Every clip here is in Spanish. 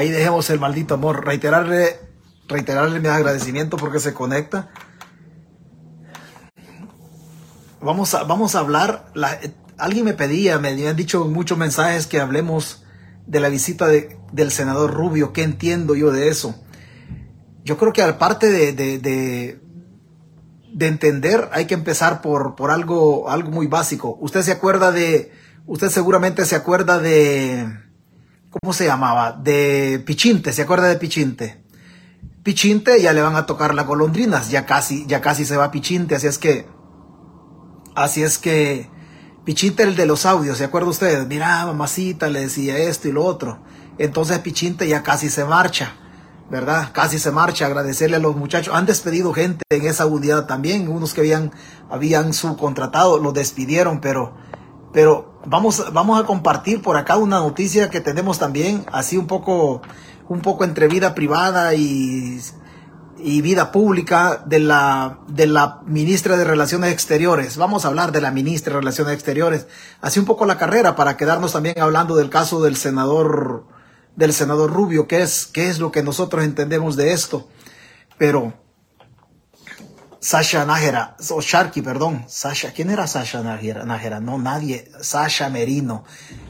Ahí dejemos el maldito amor. Reiterarle, reiterarle mi agradecimiento porque se conecta. Vamos a, vamos a hablar. alguien me pedía, me habían dicho muchos mensajes que hablemos de la visita del senador Rubio. ¿Qué entiendo yo de eso? Yo creo que aparte de, de, de, entender, hay que empezar por, por algo, algo muy básico. Usted se acuerda de, usted seguramente se acuerda de, ¿cómo se llamaba? De Pichinte, ¿se acuerda de Pichinte? Pichinte ya le van a tocar las golondrinas, ya casi, ya casi se va Pichinte, así es que, así es que, Pichinte el de los audios, ¿se acuerda usted? Mira, mamacita, le decía esto y lo otro. Entonces Pichinte ya casi se marcha, ¿verdad? Casi se marcha, agradecerle a los muchachos. Han despedido gente en esa unidad también, unos que habían, habían subcontratado, los despidieron, pero, pero vamos, vamos a compartir por acá una noticia que tenemos también, así un poco, un poco entre vida privada y, y vida pública de la, de la ministra de Relaciones Exteriores. Vamos a hablar de la ministra de Relaciones Exteriores, así un poco la carrera para quedarnos también hablando del caso del senador, del senador Rubio, qué es, qué es lo que nosotros entendemos de esto. Pero, Sasha Nájera, o Sharky, perdón, Sasha, ¿quién era Sasha Nájera? No, nadie, Sasha Merino.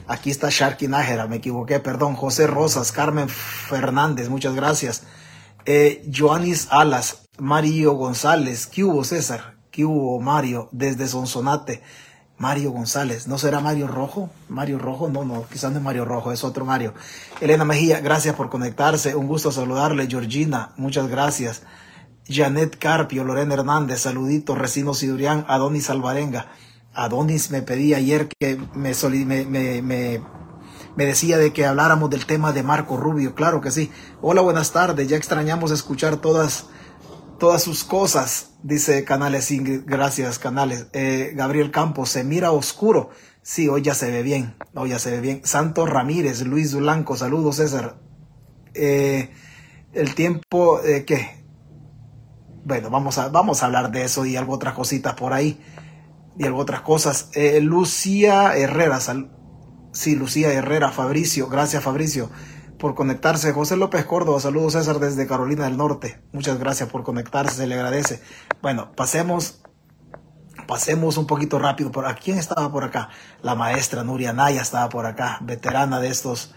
Aquí está Sharky Nájera, me equivoqué, perdón. José Rosas, Carmen Fernández, muchas gracias. Eh, Joanis Alas, Mario González, ¿qué hubo César? ¿Qué hubo Mario? Desde Sonsonate. Mario González, ¿no será Mario Rojo? Mario Rojo, no, no, quizás no es Mario Rojo, es otro Mario. Elena Mejía, gracias por conectarse, un gusto saludarle. Georgina, muchas gracias. Janet Carpio, Lorena Hernández, saludito, Recino Sidurián, Adonis Alvarenga. Adonis me pedí ayer que me, me, me, me, decía de que habláramos del tema de Marco Rubio, claro que sí. Hola, buenas tardes, ya extrañamos escuchar todas, todas sus cosas, dice Canales gracias Canales. Eh, Gabriel Campos, se mira oscuro. Sí, hoy ya se ve bien, hoy ya se ve bien. Santos Ramírez, Luis Blanco, saludos César. Eh, el tiempo, eh, ¿qué? Bueno, vamos a, vamos a hablar de eso y algo otras cositas por ahí. Y algo otras cosas. Eh, Lucía Herrera, sí, Lucía Herrera, Fabricio, gracias Fabricio por conectarse. José López Córdoba, saludos César desde Carolina del Norte. Muchas gracias por conectarse, se le agradece. Bueno, pasemos, pasemos un poquito rápido. ¿Por, ¿A quién estaba por acá? La maestra Nuria Naya estaba por acá, veterana de estos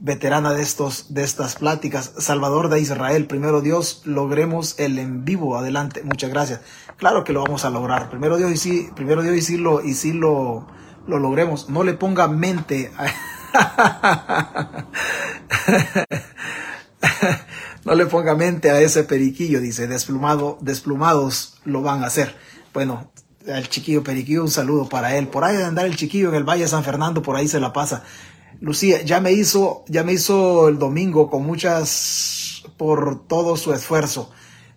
veterana de, estos, de estas pláticas, Salvador de Israel, primero Dios, logremos el en vivo, adelante, muchas gracias. Claro que lo vamos a lograr, primero Dios y sí, primero Dios y sí lo, y sí lo, lo logremos, no le ponga mente no le ponga mente a ese periquillo, dice, desplumado, desplumados lo van a hacer. Bueno, el chiquillo periquillo, un saludo para él. Por ahí de andar el chiquillo en el Valle de San Fernando, por ahí se la pasa. Lucía, ya me hizo, ya me hizo el domingo con muchas, por todo su esfuerzo.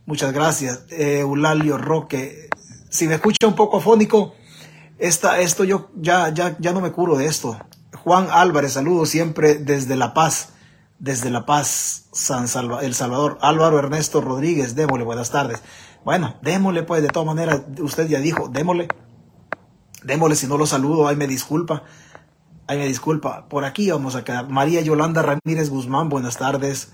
Muchas gracias. Eh, Eulalio Roque. Si me escucha un poco afónico, esta, esto yo ya, ya, ya no me curo de esto. Juan Álvarez, saludo siempre desde La Paz, desde La Paz, San El Salvador. Álvaro Ernesto Rodríguez, démosle, buenas tardes. Bueno, démosle pues, de todas maneras, usted ya dijo, démosle. Démosle, si no lo saludo, ahí me disculpa. Ay, me disculpa, por aquí vamos a quedar. María Yolanda Ramírez Guzmán, buenas tardes.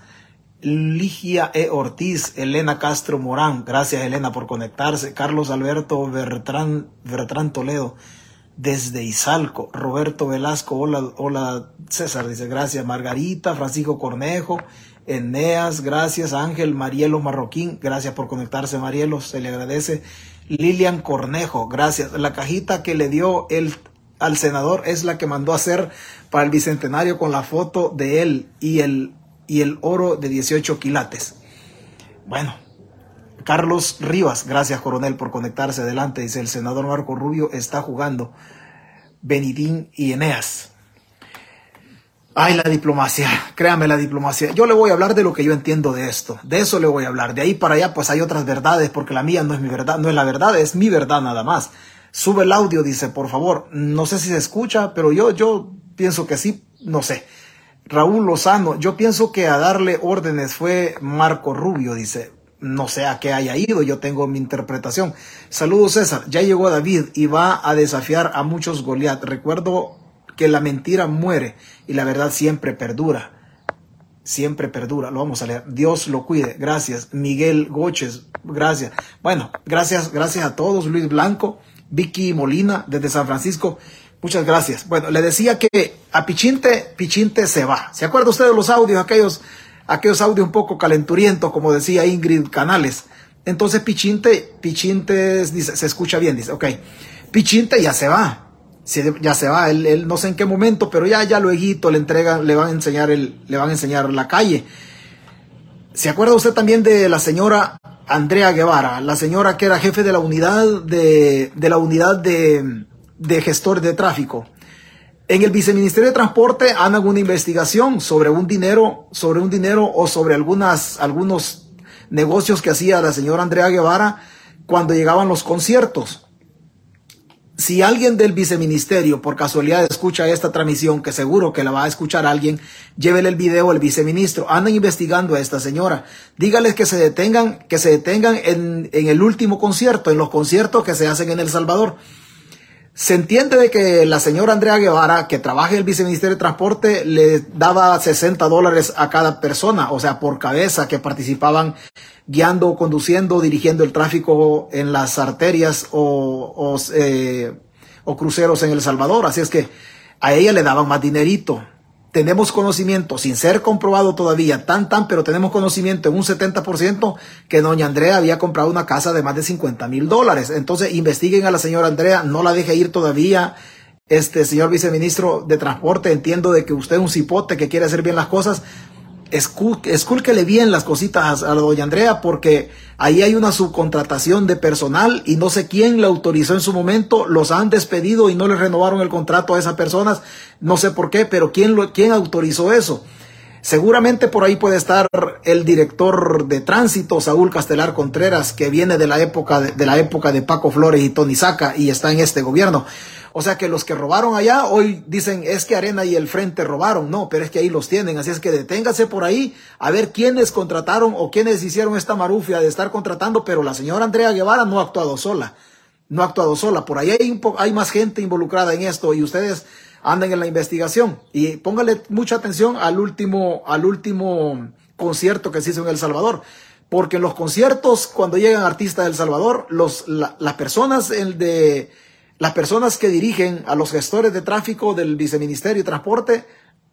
Ligia E. Ortiz, Elena Castro Morán, gracias Elena por conectarse. Carlos Alberto Bertrán, Bertrán Toledo, desde Izalco. Roberto Velasco, hola, hola César, dice gracias. Margarita, Francisco Cornejo, Eneas, gracias. Ángel Marielo Marroquín, gracias por conectarse Marielo, se le agradece. Lilian Cornejo, gracias. La cajita que le dio el al senador es la que mandó hacer para el bicentenario con la foto de él y el, y el oro de 18 quilates. Bueno, Carlos Rivas, gracias coronel por conectarse adelante, dice el senador Marco Rubio está jugando Benidín y Eneas. Ay, la diplomacia, créame la diplomacia. Yo le voy a hablar de lo que yo entiendo de esto. De eso le voy a hablar. De ahí para allá, pues hay otras verdades, porque la mía no es mi verdad, no es la verdad, es mi verdad nada más. Sube el audio, dice, por favor. No sé si se escucha, pero yo, yo pienso que sí, no sé. Raúl Lozano, yo pienso que a darle órdenes fue Marco Rubio, dice. No sé a qué haya ido, yo tengo mi interpretación. Saludos César, ya llegó David y va a desafiar a muchos Goliat. Recuerdo que la mentira muere y la verdad siempre perdura. siempre perdura. Lo vamos a leer. Dios lo cuide. Gracias. Miguel Goches. Gracias. Bueno, gracias, gracias a todos. Luis Blanco, Vicky Molina desde San Francisco. Muchas gracias. Bueno, le decía que a Pichinte, Pichinte se va. ¿Se acuerda usted de los audios, aquellos, aquellos audios un poco calenturientos, como decía Ingrid Canales? Entonces Pichinte, Pichinte dice, se escucha bien, dice, ok. Pichinte ya se va ya se va, él, no sé en qué momento, pero ya, ya luego le entregan, le van a enseñar el, le van a enseñar la calle. ¿Se acuerda usted también de la señora Andrea Guevara, la señora que era jefe de la unidad de, de la unidad de, de gestores de tráfico? En el viceministerio de transporte hagan una investigación sobre un dinero, sobre un dinero o sobre algunas, algunos negocios que hacía la señora Andrea Guevara cuando llegaban los conciertos si alguien del viceministerio por casualidad escucha esta transmisión, que seguro que la va a escuchar alguien, llévele el video al viceministro. Anden investigando a esta señora. Dígales que se detengan, que se detengan en, en el último concierto, en los conciertos que se hacen en El Salvador. Se entiende de que la señora Andrea Guevara, que trabaja en el Viceministerio de Transporte, le daba 60 dólares a cada persona, o sea, por cabeza, que participaban guiando, conduciendo, dirigiendo el tráfico en las arterias o, o, eh, o cruceros en El Salvador. Así es que a ella le daban más dinerito tenemos conocimiento, sin ser comprobado todavía, tan, tan, pero tenemos conocimiento en un 70% que doña Andrea había comprado una casa de más de 50 mil dólares. Entonces, investiguen a la señora Andrea, no la deje ir todavía. Este señor viceministro de Transporte, entiendo de que usted es un cipote que quiere hacer bien las cosas, escúlquele bien las cositas a la doña Andrea porque ahí hay una subcontratación de personal y no sé quién la autorizó en su momento, los han despedido y no les renovaron el contrato a esas personas, no sé por qué, pero quién, lo, quién autorizó eso. Seguramente por ahí puede estar el director de tránsito, Saúl Castelar Contreras, que viene de la época de la época de Paco Flores y Tony Saca y está en este gobierno. O sea que los que robaron allá hoy dicen es que Arena y el Frente robaron. No, pero es que ahí los tienen. Así es que deténgase por ahí a ver quiénes contrataron o quiénes hicieron esta marufia de estar contratando. Pero la señora Andrea Guevara no ha actuado sola. No ha actuado sola. Por ahí hay, hay más gente involucrada en esto y ustedes andan en la investigación. Y póngale mucha atención al último, al último concierto que se hizo en El Salvador. Porque en los conciertos, cuando llegan artistas de El Salvador, los, las personas el de las personas que dirigen a los gestores de tráfico del Viceministerio de Transporte,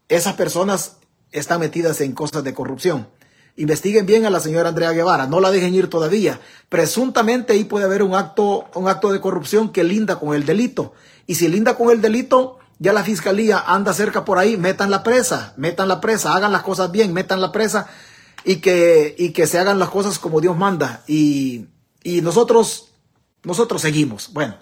esas personas están metidas en cosas de corrupción. Investiguen bien a la señora Andrea Guevara, no la dejen ir todavía. Presuntamente ahí puede haber un acto, un acto de corrupción que linda con el delito. Y si linda con el delito, ya la fiscalía anda cerca por ahí, metan la presa, metan la presa, hagan las cosas bien, metan la presa y que, y que se hagan las cosas como Dios manda. Y, y nosotros, nosotros seguimos. Bueno,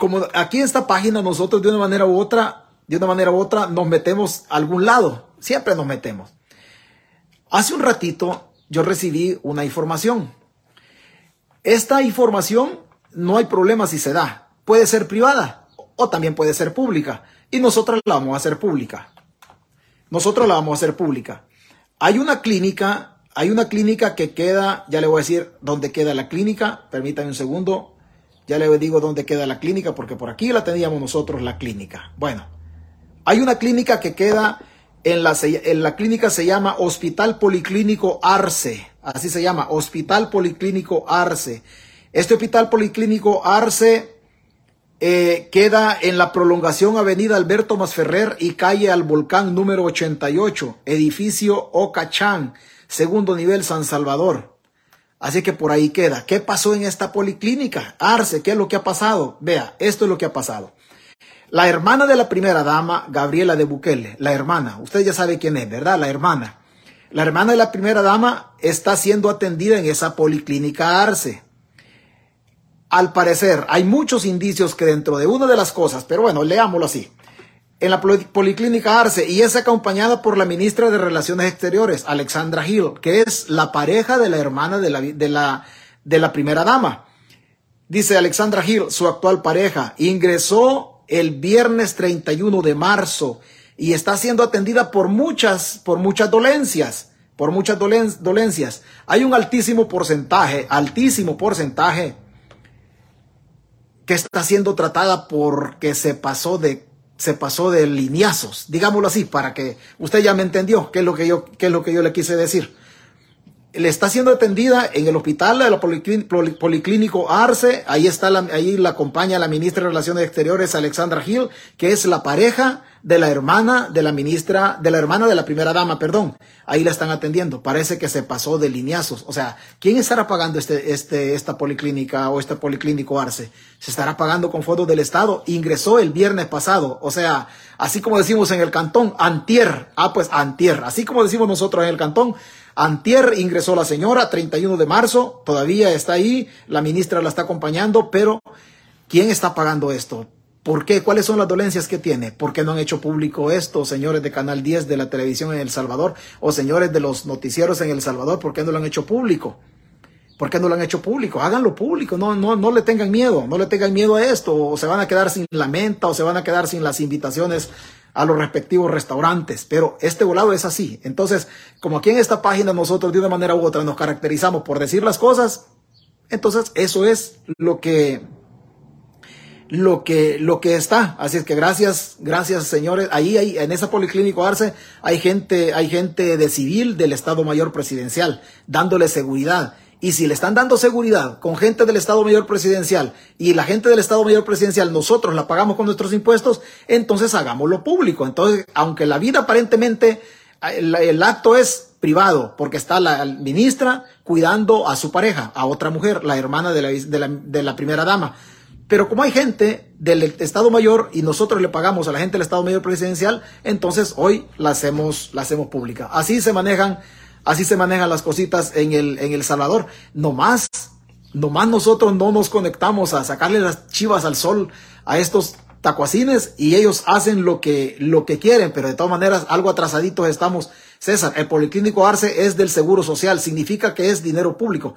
como aquí en esta página nosotros de una manera u otra, de una manera u otra nos metemos a algún lado, siempre nos metemos. Hace un ratito yo recibí una información. Esta información no hay problema si se da. Puede ser privada o también puede ser pública. Y nosotros la vamos a hacer pública. Nosotros la vamos a hacer pública. Hay una clínica, hay una clínica que queda, ya le voy a decir dónde queda la clínica. Permítanme un segundo. Ya le digo dónde queda la clínica, porque por aquí la teníamos nosotros la clínica. Bueno, hay una clínica que queda en la, en la clínica se llama Hospital Policlínico Arce. Así se llama, Hospital Policlínico Arce. Este Hospital Policlínico Arce eh, queda en la prolongación Avenida Alberto Masferrer y calle al Volcán número 88, edificio Ocachán, segundo nivel San Salvador. Así que por ahí queda. ¿Qué pasó en esta policlínica? Arce, ¿qué es lo que ha pasado? Vea, esto es lo que ha pasado. La hermana de la primera dama, Gabriela de Bukele, la hermana, usted ya sabe quién es, ¿verdad? La hermana. La hermana de la primera dama está siendo atendida en esa policlínica Arce. Al parecer, hay muchos indicios que dentro de una de las cosas, pero bueno, leámoslo así en la Policlínica Arce y es acompañada por la ministra de Relaciones Exteriores, Alexandra Hill, que es la pareja de la hermana de la, de la, de la primera dama. Dice Alexandra Hill, su actual pareja, ingresó el viernes 31 de marzo y está siendo atendida por muchas, por muchas dolencias, por muchas dolencias. Hay un altísimo porcentaje, altísimo porcentaje que está siendo tratada porque se pasó de se pasó de lineazos, digámoslo así, para que usted ya me entendió qué es lo que yo, qué es lo que yo le quise decir le está siendo atendida en el hospital de la Policlínico Arce. Ahí está la, ahí la acompaña la ministra de Relaciones Exteriores, Alexandra Gil, que es la pareja de la hermana de la ministra, de la hermana de la primera dama, perdón. Ahí la están atendiendo. Parece que se pasó de lineazos. O sea, ¿quién estará pagando este, este, esta policlínica o este policlínico Arce? Se estará pagando con fondos del Estado. Ingresó el viernes pasado. O sea, así como decimos en el cantón, antier. Ah, pues antier. Así como decimos nosotros en el cantón, Antier ingresó la señora, 31 de marzo, todavía está ahí, la ministra la está acompañando, pero ¿quién está pagando esto? ¿Por qué? ¿Cuáles son las dolencias que tiene? ¿Por qué no han hecho público esto, señores de Canal 10 de la televisión en El Salvador o señores de los noticieros en El Salvador? ¿Por qué no lo han hecho público? ¿Por qué no lo han hecho público? Háganlo público, no, no, no le tengan miedo, no le tengan miedo a esto, o se van a quedar sin la menta, o se van a quedar sin las invitaciones a los respectivos restaurantes, pero este volado es así. Entonces, como aquí en esta página nosotros de una manera u otra nos caracterizamos por decir las cosas, entonces eso es lo que lo que lo que está. Así es que gracias, gracias señores. Ahí, ahí en esa policlínico Arce hay gente, hay gente de civil del Estado Mayor Presidencial dándole seguridad y si le están dando seguridad con gente del Estado Mayor Presidencial y la gente del Estado Mayor Presidencial nosotros la pagamos con nuestros impuestos, entonces hagámoslo público. Entonces, aunque la vida aparentemente, el, acto es privado, porque está la ministra cuidando a su pareja, a otra mujer, la hermana de la, de la, de la primera dama. Pero como hay gente del Estado Mayor y nosotros le pagamos a la gente del Estado Mayor Presidencial, entonces hoy la hacemos, la hacemos pública. Así se manejan Así se manejan las cositas en el, en el Salvador. No más, no más nosotros no nos conectamos a sacarle las chivas al sol a estos tacuacines y ellos hacen lo que, lo que quieren, pero de todas maneras algo atrasaditos estamos. César, el Policlínico Arce es del Seguro Social, significa que es dinero público.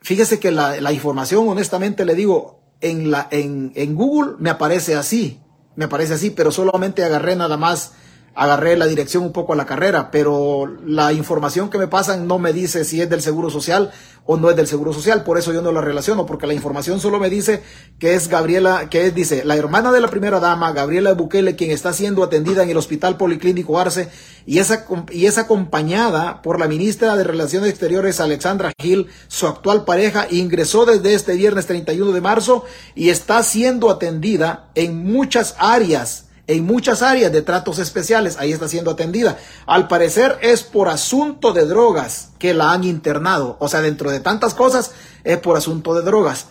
Fíjese que la, la información, honestamente le digo, en, la, en, en Google me aparece así, me aparece así, pero solamente agarré nada más agarré la dirección un poco a la carrera, pero la información que me pasan no me dice si es del Seguro Social o no es del Seguro Social, por eso yo no la relaciono, porque la información solo me dice que es Gabriela, que es, dice, la hermana de la primera dama, Gabriela Bukele, quien está siendo atendida en el Hospital Policlínico Arce y es, y es acompañada por la ministra de Relaciones Exteriores, Alexandra Gil, su actual pareja, ingresó desde este viernes 31 de marzo y está siendo atendida en muchas áreas en muchas áreas de tratos especiales, ahí está siendo atendida. Al parecer es por asunto de drogas que la han internado. O sea, dentro de tantas cosas es por asunto de drogas.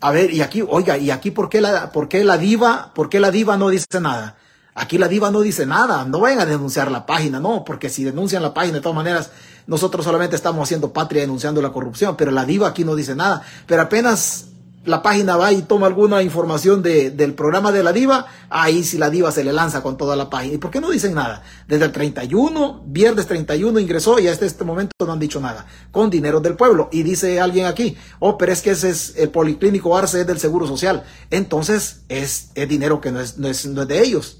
A ver, y aquí, oiga, ¿y aquí por qué la, por qué la diva, por qué la diva no dice nada? Aquí la diva no dice nada, no vayan a denunciar la página, no, porque si denuncian la página de todas maneras, nosotros solamente estamos haciendo patria denunciando la corrupción, pero la diva aquí no dice nada. Pero apenas la página va y toma alguna información de, del programa de la diva, ahí si la diva se le lanza con toda la página. ¿Y por qué no dicen nada? Desde el 31, viernes 31 ingresó y hasta este momento no han dicho nada. Con dinero del pueblo. Y dice alguien aquí, oh, pero es que ese es el Policlínico Arce es del Seguro Social. Entonces es, es dinero que no es, no, es, no es de ellos.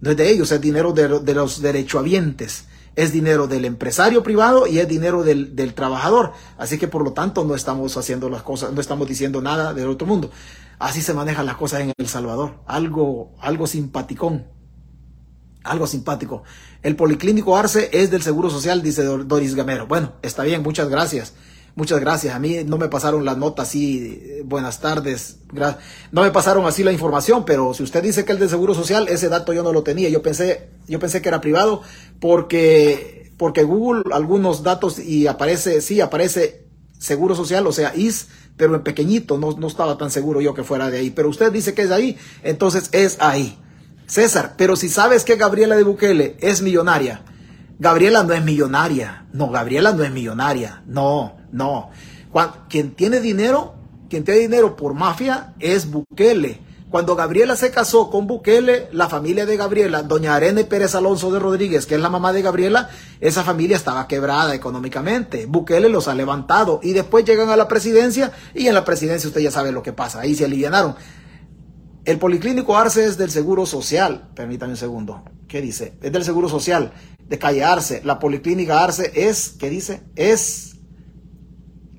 No es de ellos, es dinero de, de los derechohabientes es dinero del empresario privado y es dinero del, del, trabajador. Así que por lo tanto no estamos haciendo las cosas, no estamos diciendo nada del otro mundo. Así se manejan las cosas en El Salvador. Algo, algo simpaticón. Algo simpático. El Policlínico Arce es del Seguro Social, dice Doris Gamero. Bueno, está bien, muchas gracias. Muchas gracias. A mí no me pasaron las notas así, buenas tardes. No me pasaron así la información, pero si usted dice que el de Seguro Social, ese dato yo no lo tenía. Yo pensé, yo pensé que era privado porque, porque Google algunos datos y aparece, sí, aparece Seguro Social, o sea, IS, pero en pequeñito, no, no estaba tan seguro yo que fuera de ahí. Pero usted dice que es ahí, entonces es ahí. César, pero si sabes que Gabriela de Bukele es millonaria, Gabriela no es millonaria. No, Gabriela no es millonaria. No, no. Quien tiene dinero, quien tiene dinero por mafia es Bukele. Cuando Gabriela se casó con Bukele, la familia de Gabriela, doña Arene Pérez Alonso de Rodríguez, que es la mamá de Gabriela, esa familia estaba quebrada económicamente. Bukele los ha levantado y después llegan a la presidencia y en la presidencia usted ya sabe lo que pasa. Ahí se alivianaron. El Policlínico Arce es del Seguro Social. Permítame un segundo. ¿Qué dice? Es del Seguro Social de calle Arce. La Policlínica Arce es, ¿qué dice? Es,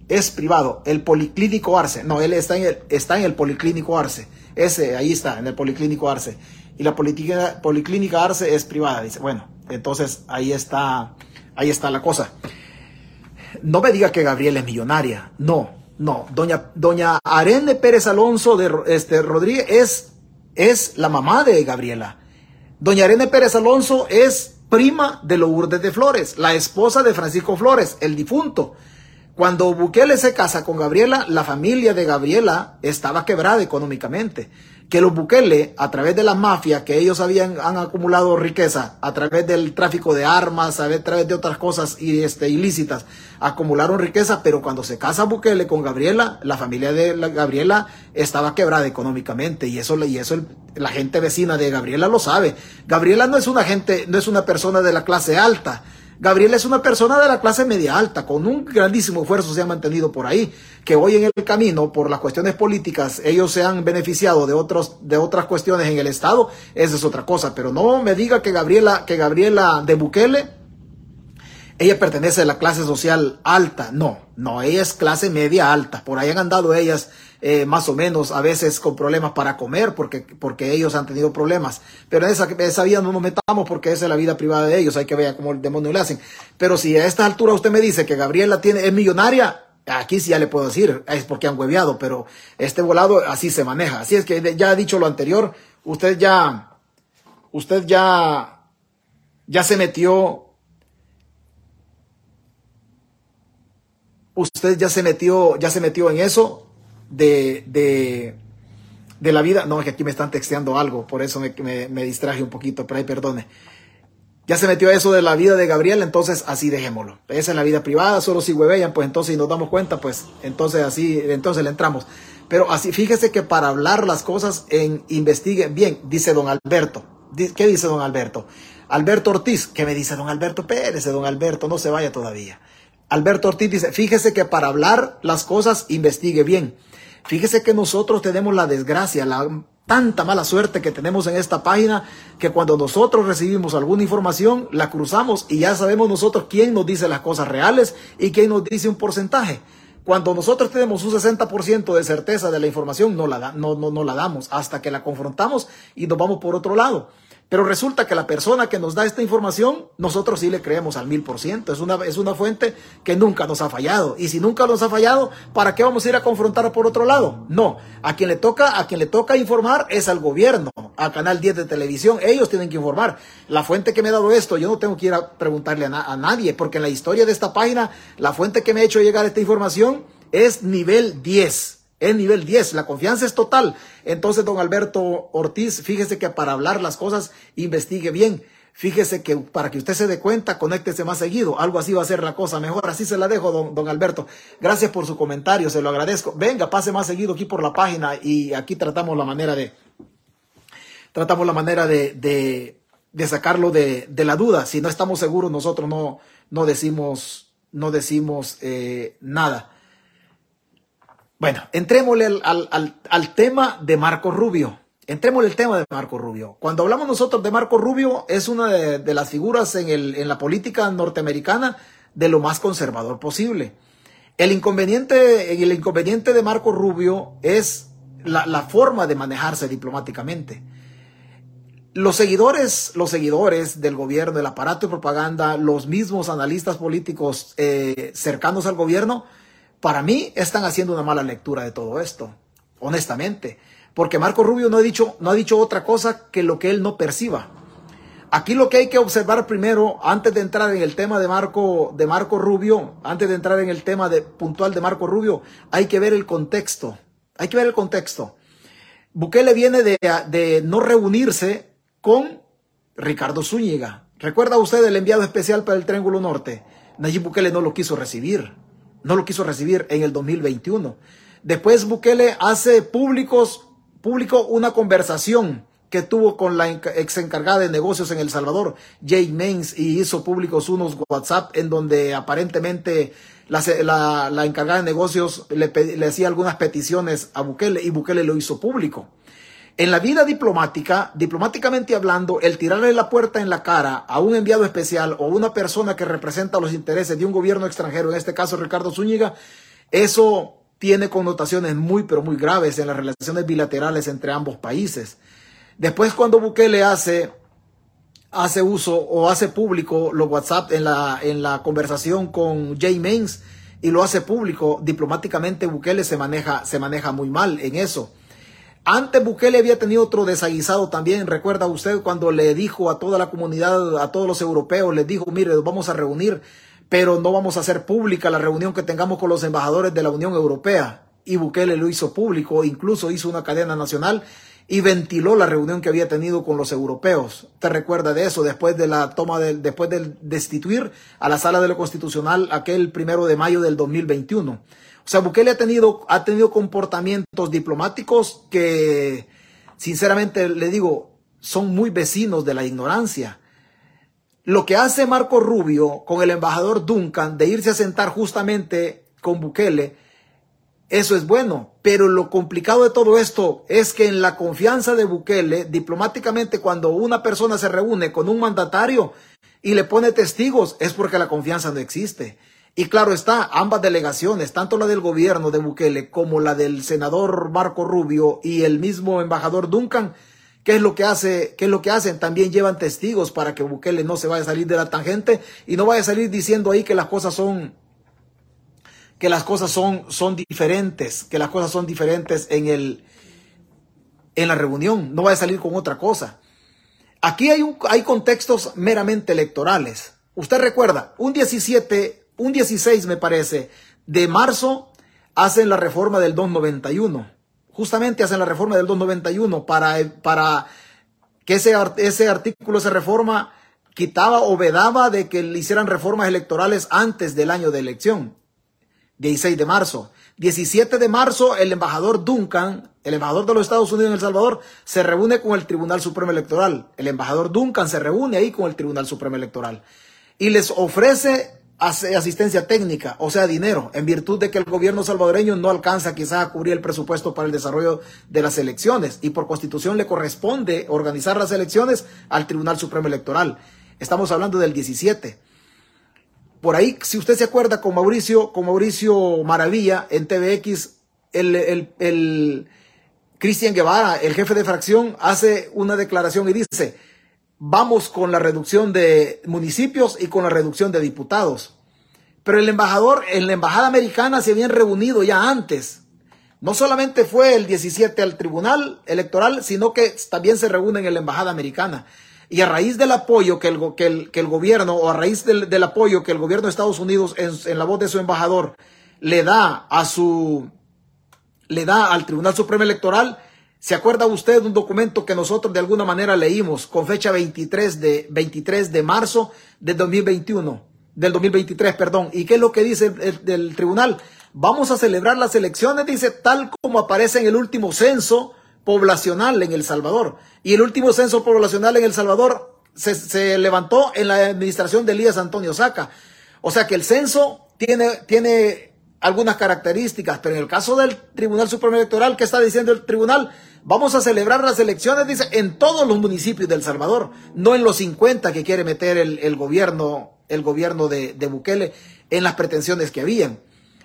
es privado. El Policlínico Arce. No, él está en el, está en el Policlínico Arce. Ese, ahí está, en el Policlínico Arce. y la policlínica Arce es privada. Dice, bueno, entonces ahí está, ahí está la cosa. No me diga que Gabriela es millonaria. No, no. Doña, doña Arene Pérez Alonso de este, Rodríguez es, es la mamá de Gabriela. Doña Arene Pérez Alonso es prima de Lourdes de Flores, la esposa de Francisco Flores, el difunto. Cuando Bukele se casa con Gabriela, la familia de Gabriela estaba quebrada económicamente que los Bukele, a través de la mafia, que ellos habían han acumulado riqueza, a través del tráfico de armas, a través de otras cosas y, este, ilícitas, acumularon riqueza, pero cuando se casa Bukele con Gabriela, la familia de la Gabriela estaba quebrada económicamente y eso, y eso la gente vecina de Gabriela lo sabe. Gabriela no es una gente, no es una persona de la clase alta. Gabriela es una persona de la clase media alta, con un grandísimo esfuerzo se ha mantenido por ahí, que hoy en el camino, por las cuestiones políticas, ellos se han beneficiado de, otros, de otras cuestiones en el Estado, esa es otra cosa, pero no me diga que Gabriela, que Gabriela de Bukele, ella pertenece a la clase social alta, no, no, ella es clase media alta, por ahí han andado ellas eh, más o menos, a veces con problemas para comer, porque, porque ellos han tenido problemas. Pero en esa, esa vida no nos metamos porque esa es la vida privada de ellos, hay que ver cómo el demonio le hacen. Pero si a esta altura usted me dice que Gabriela tiene, es millonaria, aquí sí ya le puedo decir, es porque han hueveado, pero este volado así se maneja. Así es que ya he dicho lo anterior, usted ya, usted ya, ya se metió usted ya se metió, ya se metió en eso, de, de, de la vida. No, es que aquí me están texteando algo, por eso me, me, distraje un poquito, pero ahí perdone. Ya se metió eso de la vida de Gabriel, entonces así dejémoslo. Esa es la vida privada, solo si huevean, pues entonces si nos damos cuenta, pues entonces así, entonces le entramos. Pero así, fíjese que para hablar las cosas en investigue bien, dice don Alberto. ¿Qué dice don Alberto? Alberto Ortiz, ¿qué me dice don Alberto Pérez? Don Alberto, no se vaya todavía. Alberto Ortiz dice, fíjese que para hablar las cosas investigue bien. Fíjese que nosotros tenemos la desgracia, la tanta mala suerte que tenemos en esta página, que cuando nosotros recibimos alguna información, la cruzamos y ya sabemos nosotros quién nos dice las cosas reales y quién nos dice un porcentaje. Cuando nosotros tenemos un 60% de certeza de la información, no la, no, no, no la damos hasta que la confrontamos y nos vamos por otro lado. Pero resulta que la persona que nos da esta información, nosotros sí le creemos al mil por ciento. Es una, fuente que nunca nos ha fallado. Y si nunca nos ha fallado, ¿para qué vamos a ir a confrontar por otro lado? No. A quien le toca, a quien le toca informar es al gobierno, a Canal 10 de televisión. Ellos tienen que informar. La fuente que me ha dado esto, yo no tengo que ir a preguntarle a, a nadie, porque en la historia de esta página, la fuente que me ha hecho llegar esta información es nivel 10 es nivel 10, la confianza es total. Entonces, don Alberto Ortiz, fíjese que para hablar las cosas, investigue bien. Fíjese que para que usted se dé cuenta, conéctese más seguido. Algo así va a ser la cosa mejor. Así se la dejo, don, Alberto. Gracias por su comentario, se lo agradezco. Venga, pase más seguido aquí por la página y aquí tratamos la manera de, tratamos la manera de, de, de sacarlo de, de, la duda. Si no estamos seguros, nosotros no, no decimos, no decimos eh, nada. Bueno, entrémosle al, tema de Marco Rubio. Entrémosle el tema de Marco Rubio. Cuando hablamos nosotros de Marco Rubio, es una de, las figuras en, el, en la política norteamericana de lo más conservador posible. El inconveniente, el inconveniente de Marco Rubio es la, la, forma de manejarse diplomáticamente. Los seguidores, los seguidores del gobierno, del aparato de propaganda, los mismos analistas políticos eh, cercanos al gobierno, para mí están haciendo una mala lectura de todo esto, honestamente, porque Marco Rubio no ha dicho, no ha dicho otra cosa que lo que él no perciba. Aquí lo que hay que observar primero, antes de entrar en el tema de Marco, de Marco Rubio, antes de entrar en el tema de, puntual de Marco Rubio, hay que ver el contexto. Hay que ver el contexto. Bukele viene de, de no reunirse con Ricardo Zúñiga. ¿Recuerda usted el enviado especial para el Triángulo Norte? Nayib Bukele no lo quiso recibir no lo quiso recibir en el 2021. Después Bukele hace públicos, público una conversación que tuvo con la ex encargada de negocios en El Salvador, Jay Mains, y hizo públicos unos WhatsApp en donde aparentemente la, la, encargada de negocios le, le hacía algunas peticiones a Bukele y Bukele lo hizo público. En la vida diplomática, diplomáticamente hablando, el tirarle la puerta en la cara a un enviado especial o una persona que representa los intereses de un gobierno extranjero, en este caso Ricardo Zúñiga, eso tiene connotaciones muy, pero muy graves en las relaciones bilaterales entre ambos países. Después cuando Bukele hace, hace uso o hace público los WhatsApp en la, en la conversación con Jay Mains y lo hace público, diplomáticamente Bukele se maneja, se maneja muy mal en eso. Antes Bukele había tenido otro desaguisado también. Recuerda usted cuando le dijo a toda la comunidad, a todos los europeos, les dijo, mire, nos vamos a reunir, pero no vamos a hacer pública la reunión que tengamos con los embajadores de la Unión Europea. Y Bukele lo hizo público, incluso hizo una cadena nacional y ventiló la reunión que había tenido con los europeos. ¿Te recuerda de eso? Después de la toma del, después de destituir a la sala de lo constitucional aquel primero de mayo del 2021. O sea, Bukele ha tenido, ha tenido comportamientos diplomáticos que, sinceramente, le digo, son muy vecinos de la ignorancia. Lo que hace Marco Rubio con el embajador Duncan de irse a sentar justamente con Bukele, eso es bueno. Pero lo complicado de todo esto es que en la confianza de Bukele, diplomáticamente, cuando una persona se reúne con un mandatario y le pone testigos, es porque la confianza no existe. Y claro está, ambas delegaciones, tanto la del gobierno de Bukele como la del senador Marco Rubio y el mismo embajador Duncan, ¿qué es lo que hace? ¿Qué es lo que hacen? También llevan testigos para que Bukele no se vaya a salir de la tangente y no vaya a salir diciendo ahí que las cosas son que las cosas son, son diferentes, que las cosas son diferentes en el en la reunión, no vaya a salir con otra cosa. Aquí hay, un, hay contextos meramente electorales. Usted recuerda, un 17 un 16 me parece, de marzo hacen la reforma del 291. Justamente hacen la reforma del 291 para, para que ese, ese artículo, esa reforma, quitaba o vedaba de que le hicieran reformas electorales antes del año de elección. 16 de marzo. 17 de marzo, el embajador Duncan, el embajador de los Estados Unidos en El Salvador, se reúne con el Tribunal Supremo Electoral. El embajador Duncan se reúne ahí con el Tribunal Supremo Electoral y les ofrece asistencia técnica, o sea, dinero, en virtud de que el gobierno salvadoreño no alcanza quizá a cubrir el presupuesto para el desarrollo de las elecciones y por constitución le corresponde organizar las elecciones al Tribunal Supremo Electoral. Estamos hablando del 17. Por ahí, si usted se acuerda con Mauricio, con Mauricio Maravilla en TVX, el, el, el Cristian Guevara, el jefe de fracción, hace una declaración y dice, vamos con la reducción de municipios y con la reducción de diputados. Pero el embajador, en la embajada americana se habían reunido ya antes. No solamente fue el 17 al tribunal electoral, sino que también se reúnen en la embajada americana. Y a raíz del apoyo que el, que el, gobierno, o a raíz del, apoyo que el gobierno de Estados Unidos en, en la voz de su embajador le da a su, le da al Tribunal Supremo Electoral, ¿Se acuerda usted de un documento que nosotros de alguna manera leímos con fecha 23 de, 23 de marzo del 2021, del 2023, perdón? ¿Y qué es lo que dice el, tribunal? Vamos a celebrar las elecciones, dice, tal como aparece en el último censo poblacional en El Salvador. Y el último censo poblacional en El Salvador se, se levantó en la administración de Elías Antonio Saca. O sea que el censo tiene, tiene algunas características, pero en el caso del Tribunal Supremo Electoral, ¿qué está diciendo el tribunal? Vamos a celebrar las elecciones, dice, en todos los municipios del Salvador, no en los 50 que quiere meter el, gobierno, el gobierno de, de, Bukele en las pretensiones que habían.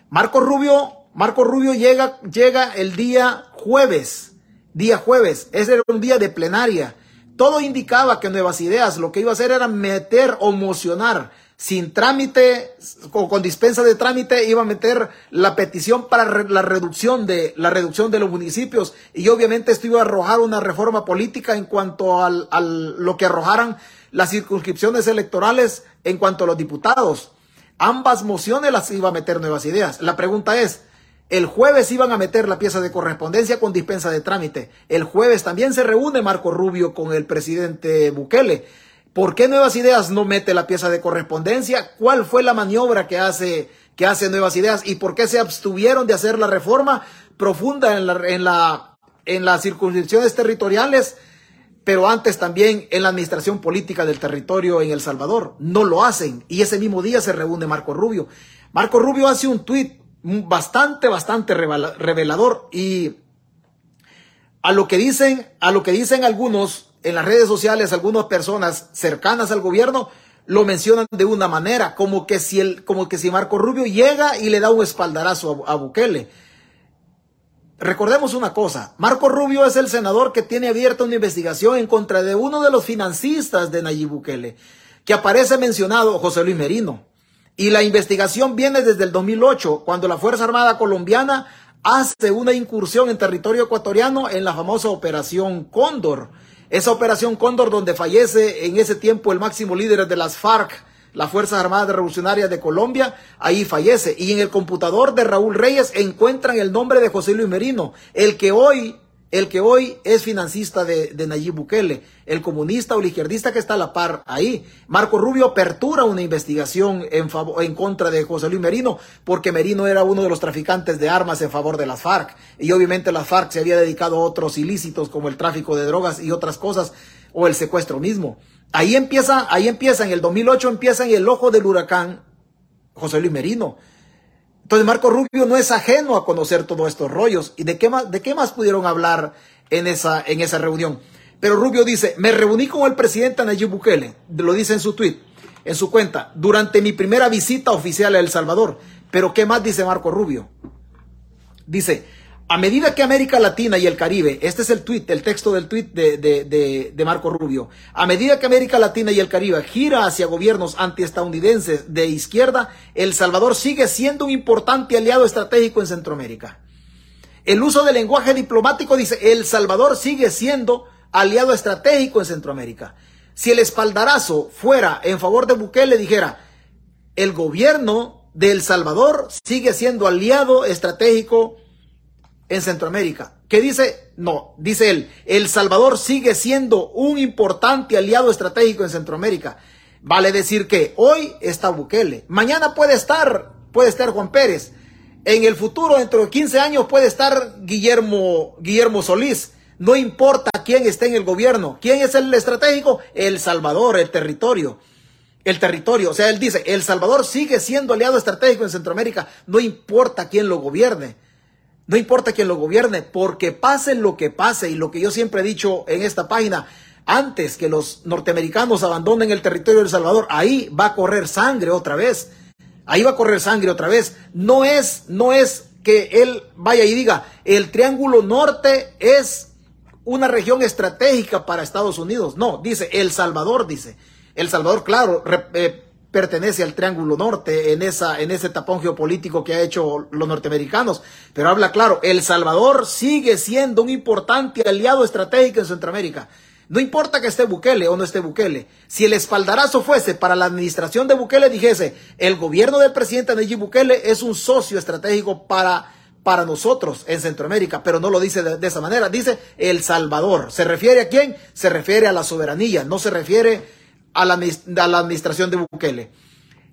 Marco Rubio, Marco Rubio llega, llega el día jueves, día jueves, ese era un día de plenaria. Todo indicaba que Nuevas Ideas lo que iba a hacer era meter o mocionar sin trámite o con dispensa de trámite iba a meter la petición para la reducción de la reducción de los municipios y obviamente esto iba a arrojar una reforma política en cuanto al, al lo que arrojaran las circunscripciones electorales en cuanto a los diputados. Ambas mociones las iba a meter nuevas ideas. La pregunta es, el jueves iban a meter la pieza de correspondencia con dispensa de trámite. El jueves también se reúne Marco Rubio con el presidente Bukele. ¿Por qué Nuevas Ideas no mete la pieza de correspondencia? ¿Cuál fue la maniobra que hace, que hace Nuevas Ideas? ¿Y por qué se abstuvieron de hacer la reforma profunda en, la, en, la, en las circunscripciones territoriales? pero antes también en la administración política del territorio en El Salvador. No lo hacen. Y ese mismo día se reúne Marco Rubio. Marco Rubio hace un tuit bastante, bastante revelador y a lo que dicen, a lo que dicen algunos en las redes sociales algunas personas cercanas al gobierno lo mencionan de una manera, como que si el, como que si Marco Rubio llega y le da un espaldarazo a, Bukele. recordemos una cosa, Marco Rubio es el senador que tiene abierta una investigación en contra de uno de los financistas de Nayib Bukele, que aparece mencionado José Luis Merino. Y la investigación viene desde el 2008, cuando la Fuerza Armada Colombiana hace una incursión en territorio ecuatoriano en la famosa Operación Cóndor. Esa Operación Cóndor donde fallece en ese tiempo el máximo líder de las FARC, las Fuerzas Armadas Revolucionarias de Colombia, ahí fallece. Y en el computador de Raúl Reyes encuentran el nombre de José Luis Merino, el que hoy el que hoy es financista de, Nayib Bukele, el comunista o el izquierdista que está a la par ahí. Marco Rubio apertura una investigación en, favor, en contra de José Luis Merino, porque Merino era uno de los traficantes de armas en favor de las FARC. Y obviamente las FARC se había dedicado a otros ilícitos como el tráfico de drogas y otras cosas, o el secuestro mismo. Ahí empieza, ahí empieza, en el 2008 empieza en el ojo del huracán José Luis Merino. Entonces Marco Rubio no es ajeno a conocer todos estos rollos. ¿Y de qué más, de qué más pudieron hablar en esa, en esa reunión? Pero Rubio dice, me reuní con el presidente Nayib Bukele, lo dice en su tweet, en su cuenta, durante mi primera visita oficial a El Salvador. Pero ¿qué más dice Marco Rubio? Dice, a medida que América Latina y el Caribe, este es el tweet, el texto del tweet de, de, Marco Rubio, a medida que América Latina y el Caribe gira hacia gobiernos antiestadounidenses de izquierda, El Salvador sigue siendo un importante aliado estratégico en Centroamérica. El uso del lenguaje diplomático dice, El Salvador sigue siendo aliado estratégico en Centroamérica. Si el espaldarazo fuera en favor de Bukele, dijera, el gobierno de El Salvador sigue siendo aliado estratégico en Centroamérica. ¿Qué dice? No, dice él, El Salvador sigue siendo un importante aliado estratégico en Centroamérica. Vale decir que hoy está Bukele, mañana puede estar, puede estar Juan Pérez, en el futuro, dentro de 15 años, puede estar Guillermo, Guillermo Solís. No importa quién esté en el gobierno. ¿Quién es el estratégico? El Salvador, el territorio. El territorio. O sea, él dice, El Salvador sigue siendo aliado estratégico en Centroamérica. No importa quién lo gobierne. No importa quién lo gobierne, porque pase lo que pase, y lo que yo siempre he dicho en esta página, antes que los norteamericanos abandonen el territorio de El Salvador, ahí va a correr sangre otra vez. Ahí va a correr sangre otra vez. No es, no es que él vaya y diga, el Triángulo Norte es una región estratégica para Estados Unidos. No, dice El Salvador, dice. El Salvador, claro, eh, pertenece al Triángulo Norte en, esa, en ese tapón geopolítico que ha hecho los norteamericanos. Pero habla claro, El Salvador sigue siendo un importante aliado estratégico en Centroamérica. No importa que esté Bukele o no esté Bukele. Si el espaldarazo fuese para la administración de Bukele, dijese, el gobierno del presidente Nayib Bukele es un socio estratégico para, para nosotros en Centroamérica, pero no lo dice de, de, esa manera. Dice El Salvador. ¿Se refiere a quién? Se refiere a la soberanía, no se refiere a la, administración de Bukele.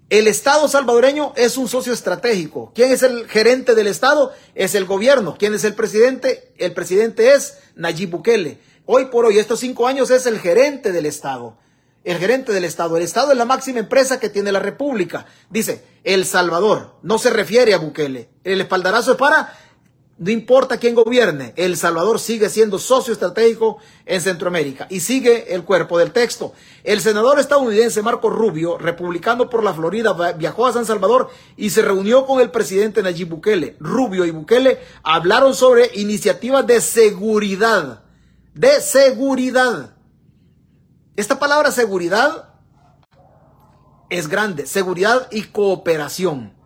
El Estado salvadoreño es un socio estratégico. ¿Quién es el gerente del Estado? Es el gobierno. ¿Quién es el presidente? El presidente es Nayib Bukele. Hoy por hoy, estos cinco años, es el gerente del Estado. El gerente del Estado. El Estado es la máxima empresa que tiene la República. Dice, El Salvador. No se refiere a Bukele. El espaldarazo es para no importa quién gobierne, El Salvador sigue siendo socio estratégico en Centroamérica. Y sigue el cuerpo del texto. El senador estadounidense Marco Rubio, republicano por la Florida, viajó a San Salvador y se reunió con el presidente Nayib Bukele. Rubio y Bukele hablaron sobre iniciativas de seguridad. De seguridad. Esta palabra seguridad es grande. Seguridad y cooperación.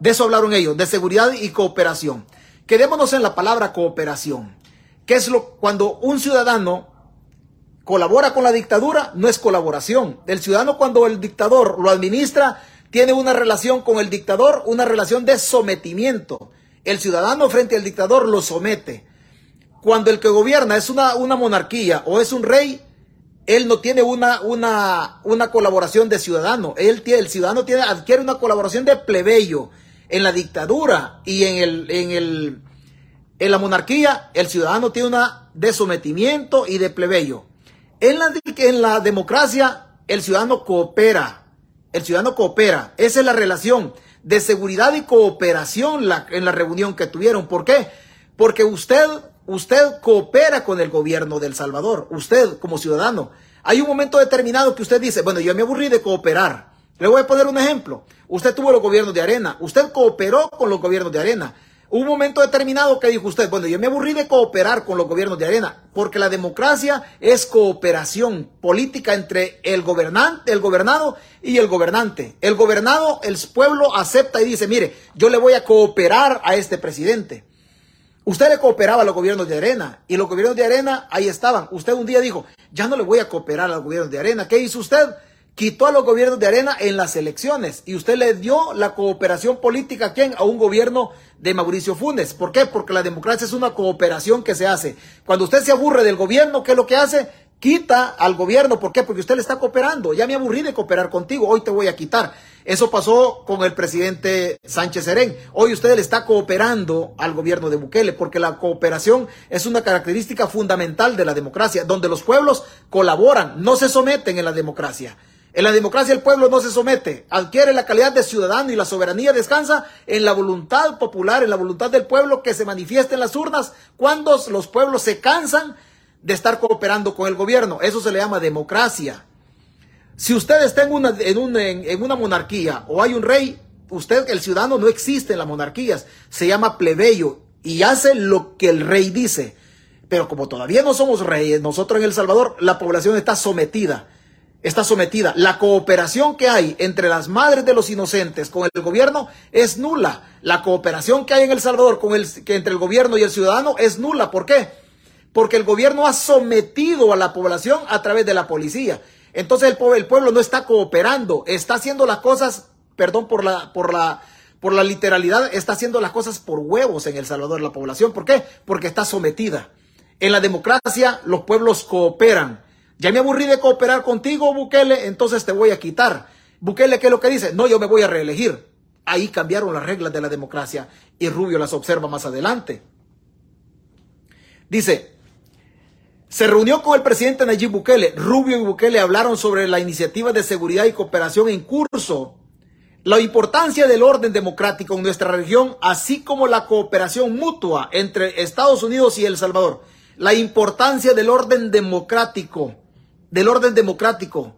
De eso hablaron ellos, de seguridad y cooperación. Quedémonos en la palabra cooperación. ¿Qué es lo cuando un ciudadano colabora con la dictadura? No es colaboración. El ciudadano cuando el dictador lo administra tiene una relación con el dictador, una relación de sometimiento. El ciudadano frente al dictador lo somete. Cuando el que gobierna es una, una monarquía o es un rey, él no tiene una, una, una colaboración de ciudadano. Él el ciudadano tiene, adquiere una colaboración de plebeyo en la dictadura y en, el, en, el, en la monarquía, el ciudadano tiene una de sometimiento y de plebeyo. En la, en la democracia, el ciudadano coopera. El ciudadano coopera. Esa es la relación de seguridad y cooperación en la reunión que tuvieron. ¿Por qué? Porque usted, usted coopera con el gobierno del Salvador. Usted como ciudadano. Hay un momento determinado que usted dice, bueno, yo me aburrí de cooperar. Le voy a poner un ejemplo. Usted tuvo los gobiernos de arena. Usted cooperó con los gobiernos de arena. Un momento determinado que dijo usted, bueno, yo me aburrí de cooperar con los gobiernos de arena, porque la democracia es cooperación política entre el gobernante, el gobernado y el gobernante. El gobernado, el pueblo acepta y dice, mire, yo le voy a cooperar a este presidente. Usted le cooperaba a los gobiernos de arena y los gobiernos de arena ahí estaban. Usted un día dijo, ya no le voy a cooperar a los gobiernos de arena. ¿Qué hizo usted? Quitó a los gobiernos de arena en las elecciones y usted le dio la cooperación política a quién? A un gobierno de Mauricio Funes. ¿Por qué? Porque la democracia es una cooperación que se hace. Cuando usted se aburre del gobierno, ¿qué es lo que hace? Quita al gobierno. ¿Por qué? Porque usted le está cooperando. Ya me aburrí de cooperar contigo. Hoy te voy a quitar. Eso pasó con el presidente Sánchez Serén. Hoy usted le está cooperando al gobierno de Bukele porque la cooperación es una característica fundamental de la democracia, donde los pueblos colaboran, no se someten en la democracia. En la democracia el pueblo no se somete, adquiere la calidad de ciudadano y la soberanía descansa en la voluntad popular, en la voluntad del pueblo que se manifiesta en las urnas cuando los pueblos se cansan de estar cooperando con el gobierno. Eso se le llama democracia. Si usted está en una, en, en una monarquía o hay un rey, usted, el ciudadano, no existe en las monarquías, se llama plebeyo y hace lo que el rey dice. Pero como todavía no somos reyes, nosotros en El Salvador, la población está sometida está sometida. La cooperación que hay entre las madres de los inocentes con el gobierno es nula. La cooperación que hay en El Salvador con el, que entre el gobierno y el ciudadano es nula. ¿Por qué? Porque el gobierno ha sometido a la población a través de la policía. Entonces el, el pueblo no está cooperando, está haciendo las cosas, perdón por la, por la, por la literalidad, está haciendo las cosas por huevos en El Salvador la población. ¿Por qué? Porque está sometida. En la democracia los pueblos cooperan ya me aburrí de cooperar contigo, Bukele, entonces te voy a quitar. Bukele, ¿qué es lo que dice? No, yo me voy a reelegir. Ahí cambiaron las reglas de la democracia y Rubio las observa más adelante. Dice, se reunió con el presidente Nayib Bukele. Rubio y Bukele hablaron sobre la iniciativa de seguridad y cooperación en curso, la importancia del orden democrático en nuestra región, así como la cooperación mutua entre Estados Unidos y El Salvador. La importancia del orden democrático del orden democrático.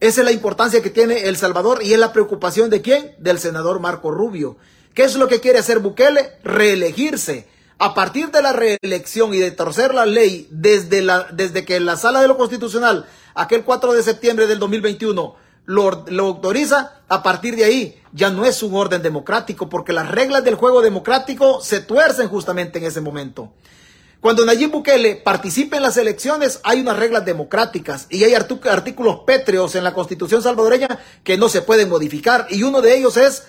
Esa es la importancia que tiene El Salvador y es la preocupación de quién? Del senador Marco Rubio. ¿Qué es lo que quiere hacer Bukele? Reelegirse. A partir de la reelección y de torcer la ley desde, la, desde que la sala de lo constitucional, aquel 4 de septiembre del 2021, lo, lo autoriza, a partir de ahí ya no es un orden democrático porque las reglas del juego democrático se tuercen justamente en ese momento. Cuando Nayib Bukele participe en las elecciones, hay unas reglas democráticas y hay artículos pétreos en la constitución salvadoreña que no se pueden modificar. Y uno de ellos es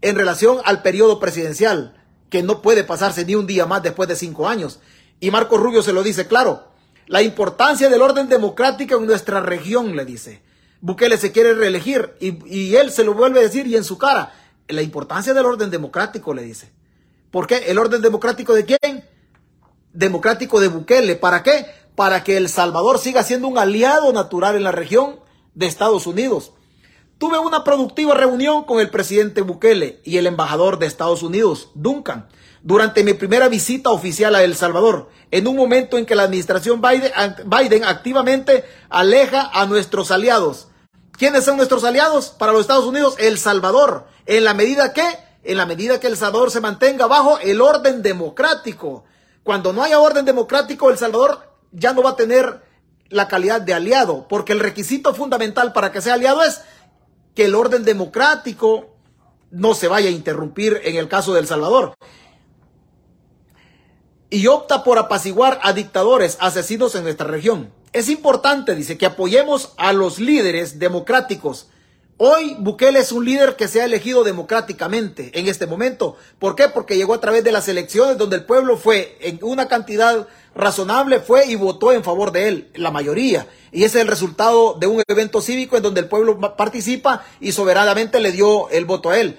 en relación al periodo presidencial, que no puede pasarse ni un día más después de cinco años. Y Marco Rubio se lo dice claro. La importancia del orden democrático en nuestra región, le dice. Bukele se quiere reelegir y, y él se lo vuelve a decir y en su cara. La importancia del orden democrático, le dice. ¿Por qué? ¿El orden democrático de quién? Democrático de Bukele. ¿Para qué? Para que El Salvador siga siendo un aliado natural en la región de Estados Unidos. Tuve una productiva reunión con el presidente Bukele y el embajador de Estados Unidos, Duncan, durante mi primera visita oficial a El Salvador, en un momento en que la administración Biden, Biden activamente aleja a nuestros aliados. ¿Quiénes son nuestros aliados para los Estados Unidos? El Salvador. En la medida que, en la medida que El Salvador se mantenga bajo el orden democrático cuando no haya orden democrático, El Salvador ya no va a tener la calidad de aliado, porque el requisito fundamental para que sea aliado es que el orden democrático no se vaya a interrumpir en el caso de El Salvador. Y opta por apaciguar a dictadores, asesinos en nuestra región. Es importante, dice, que apoyemos a los líderes democráticos Hoy Bukele es un líder que se ha elegido democráticamente en este momento. ¿Por qué? Porque llegó a través de las elecciones donde el pueblo fue en una cantidad razonable, fue y votó en favor de él, la mayoría. Y ese es el resultado de un evento cívico en donde el pueblo participa y soberanamente le dio el voto a él.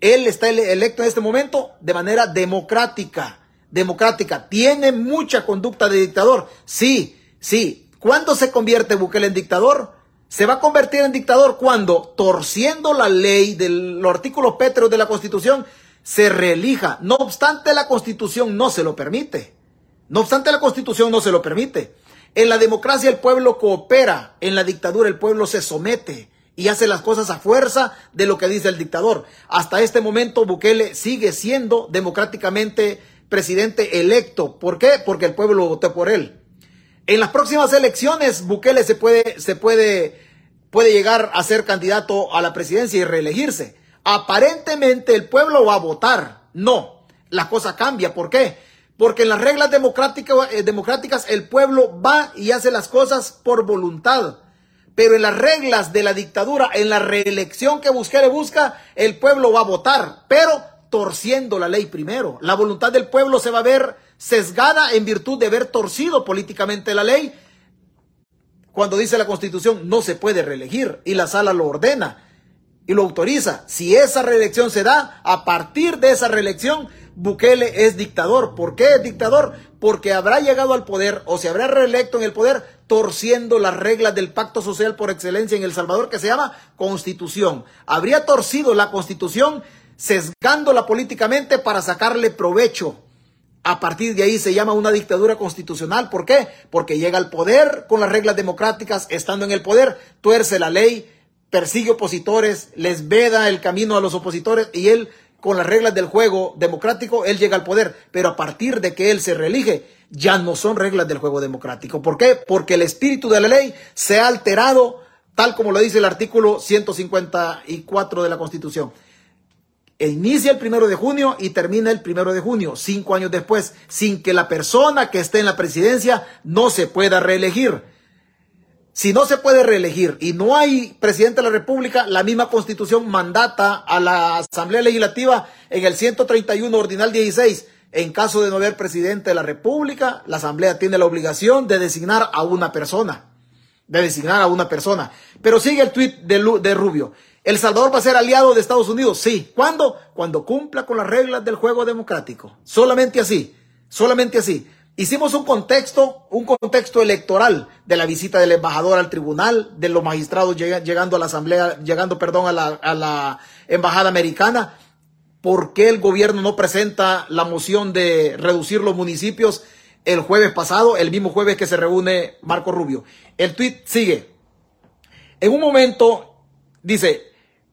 Él está electo en este momento de manera democrática. Democrática. ¿Tiene mucha conducta de dictador? Sí, sí. ¿Cuándo se convierte Bukele en dictador? Se va a convertir en dictador cuando, torciendo la ley de los artículos pétreos de la Constitución, se reelija. No obstante, la Constitución no se lo permite. No obstante, la Constitución no se lo permite. En la democracia el pueblo coopera, en la dictadura el pueblo se somete. y hace las cosas a fuerza de lo que dice el dictador. Hasta este momento Bukele sigue siendo democráticamente presidente electo. ¿Por qué? Porque el pueblo votó por él. En las próximas elecciones Bukele se puede, se puede, puede llegar a ser candidato a la presidencia y reelegirse. Aparentemente el pueblo va a votar. No, la cosa cambia. ¿Por qué? Porque en las reglas democráticas, eh, democráticas el pueblo va y hace las cosas por voluntad. Pero en las reglas de la dictadura, en la reelección que Bukele busca, el pueblo va a votar, pero torciendo la ley primero. La voluntad del pueblo se va a ver sesgada en virtud de haber torcido políticamente la ley. Cuando dice la Constitución no se puede reelegir y la sala lo ordena y lo autoriza. Si esa reelección se da, a partir de esa reelección, Bukele es dictador. ¿Por qué es dictador? Porque habrá llegado al poder o se habrá reelecto en el poder torciendo las reglas del pacto social por excelencia en El Salvador que se llama Constitución. Habría torcido la Constitución sesgándola políticamente para sacarle provecho. A partir de ahí se llama una dictadura constitucional. ¿Por qué? Porque llega al poder con las reglas democráticas, estando en el poder, tuerce la ley, persigue opositores, les veda el camino a los opositores y él, con las reglas del juego democrático, él llega al poder. Pero a partir de que él se reelige, ya no son reglas del juego democrático. ¿Por qué? Porque el espíritu de la ley se ha alterado, tal como lo dice el artículo 154 de la Constitución. E inicia el primero de junio y termina el primero de junio, cinco años después, sin que la persona que esté en la presidencia no se pueda reelegir. Si no se puede reelegir y no hay presidente de la República, la misma constitución mandata a la Asamblea Legislativa en el 131 Ordinal 16. En caso de no haber presidente de la República, la Asamblea tiene la obligación de designar a una persona. De designar a una persona. Pero sigue el tuit de, de Rubio. ¿El Salvador va a ser aliado de Estados Unidos? Sí. ¿Cuándo? Cuando cumpla con las reglas del juego democrático. Solamente así. Solamente así. Hicimos un contexto, un contexto electoral de la visita del embajador al tribunal, de los magistrados llegando a la asamblea, llegando, perdón, a la embajada americana. ¿Por qué el gobierno no presenta la moción de reducir los municipios el jueves pasado, el mismo jueves que se reúne Marco Rubio? El tweet sigue. En un momento dice,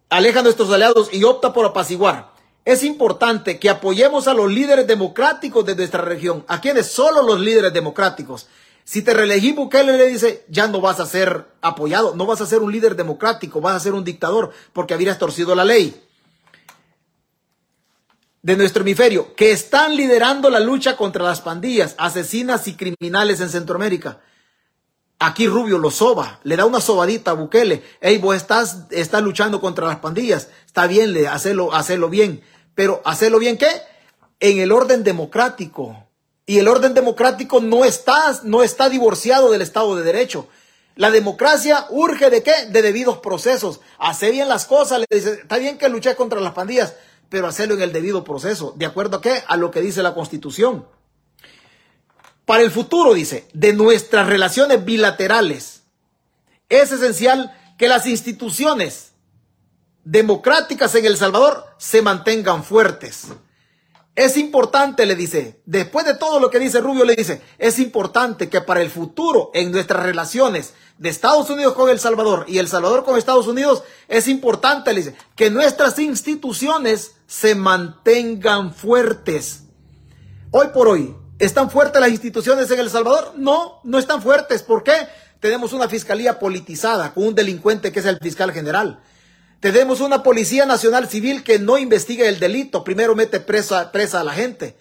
aleja a nuestros aliados y opta por apaciguar es importante que apoyemos a los líderes democráticos de nuestra región. ¿A quienes? Solo los líderes democráticos. Si te reelegí, Bukele le dice, ya no vas a ser apoyado, no vas a ser un líder democrático, vas a ser un dictador porque habrías torcido la ley de nuestro hemisferio, que están liderando la lucha contra las pandillas, asesinas y criminales en Centroamérica. Aquí Rubio lo soba, le da una sobadita a Bukele. Ey, vos estás, estás luchando contra las pandillas. Está bien, le, hacerlo, hacerlo bien. Pero hacerlo bien, ¿qué? En el orden democrático. Y el orden democrático no está, no está divorciado del Estado de Derecho. La democracia urge de qué? De debidos procesos. Hace bien las cosas, le dice, está bien que luché contra las pandillas, pero hacerlo en el debido proceso. ¿De acuerdo a qué? A lo que dice la Constitución. Para el futuro, dice, de nuestras relaciones bilaterales, es esencial que las instituciones democráticas en El Salvador se mantengan fuertes. Es importante, le dice, después de todo lo que dice Rubio, le dice, es importante que para el futuro en nuestras relaciones de Estados Unidos con El Salvador y El Salvador con Estados Unidos, es importante, le dice, que nuestras instituciones se mantengan fuertes. Hoy por hoy, ¿están fuertes las instituciones en El Salvador? No, no están fuertes. ¿Por qué? Tenemos una fiscalía politizada con un delincuente que es el fiscal general. Tenemos una Policía Nacional Civil que no investiga el delito, primero mete presa, presa a la gente.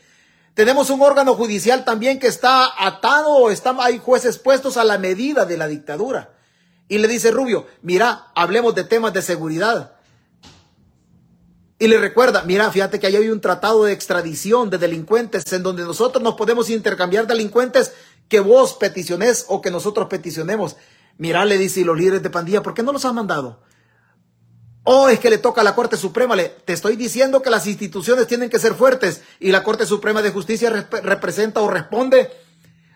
Tenemos un órgano judicial también que está atado hay jueces puestos a la medida de la dictadura. Y le dice Rubio, mira, hablemos de temas de seguridad. Y le recuerda, mira, fíjate que ahí hay un tratado de extradición de delincuentes en donde nosotros nos podemos intercambiar delincuentes que vos peticiones o que nosotros peticionemos. Mira, le dice, y los líderes de pandilla, ¿por qué no los han mandado? Oh, es que le toca a la Corte Suprema. Le, te estoy diciendo que las instituciones tienen que ser fuertes y la Corte Suprema de Justicia representa o responde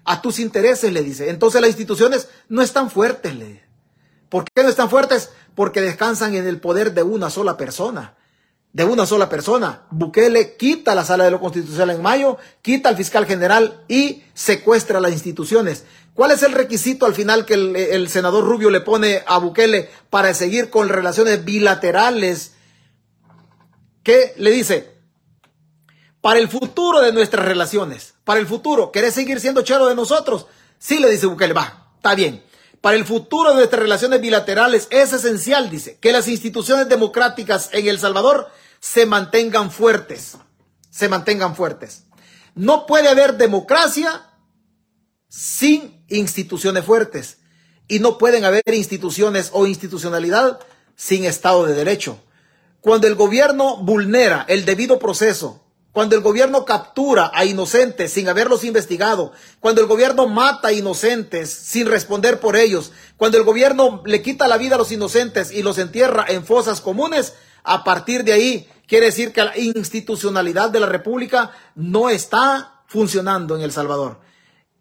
a tus intereses, le dice. Entonces las instituciones no están fuertes, le. ¿Por qué no están fuertes? Porque descansan en el poder de una sola persona. De una sola persona. Bukele quita la sala de lo constitucional en mayo, quita al fiscal general y secuestra las instituciones. ¿Cuál es el requisito al final que el, senador Rubio le pone a Bukele para seguir con relaciones bilaterales? ¿Qué le dice? Para el futuro de nuestras relaciones, para el futuro, ¿querés seguir siendo chero de nosotros? Sí, le dice Bukele, va, está bien. Para el futuro de nuestras relaciones bilaterales es esencial, dice, que las instituciones democráticas en El Salvador se mantengan fuertes, se mantengan fuertes. No puede haber democracia sin instituciones fuertes y no pueden haber instituciones o institucionalidad sin Estado de Derecho. Cuando el gobierno vulnera el debido proceso, cuando el gobierno captura a inocentes sin haberlos investigado, cuando el gobierno mata a inocentes sin responder por ellos, cuando el gobierno le quita la vida a los inocentes y los entierra en fosas comunes, a partir de ahí quiere decir que la institucionalidad de la República no está funcionando en El Salvador.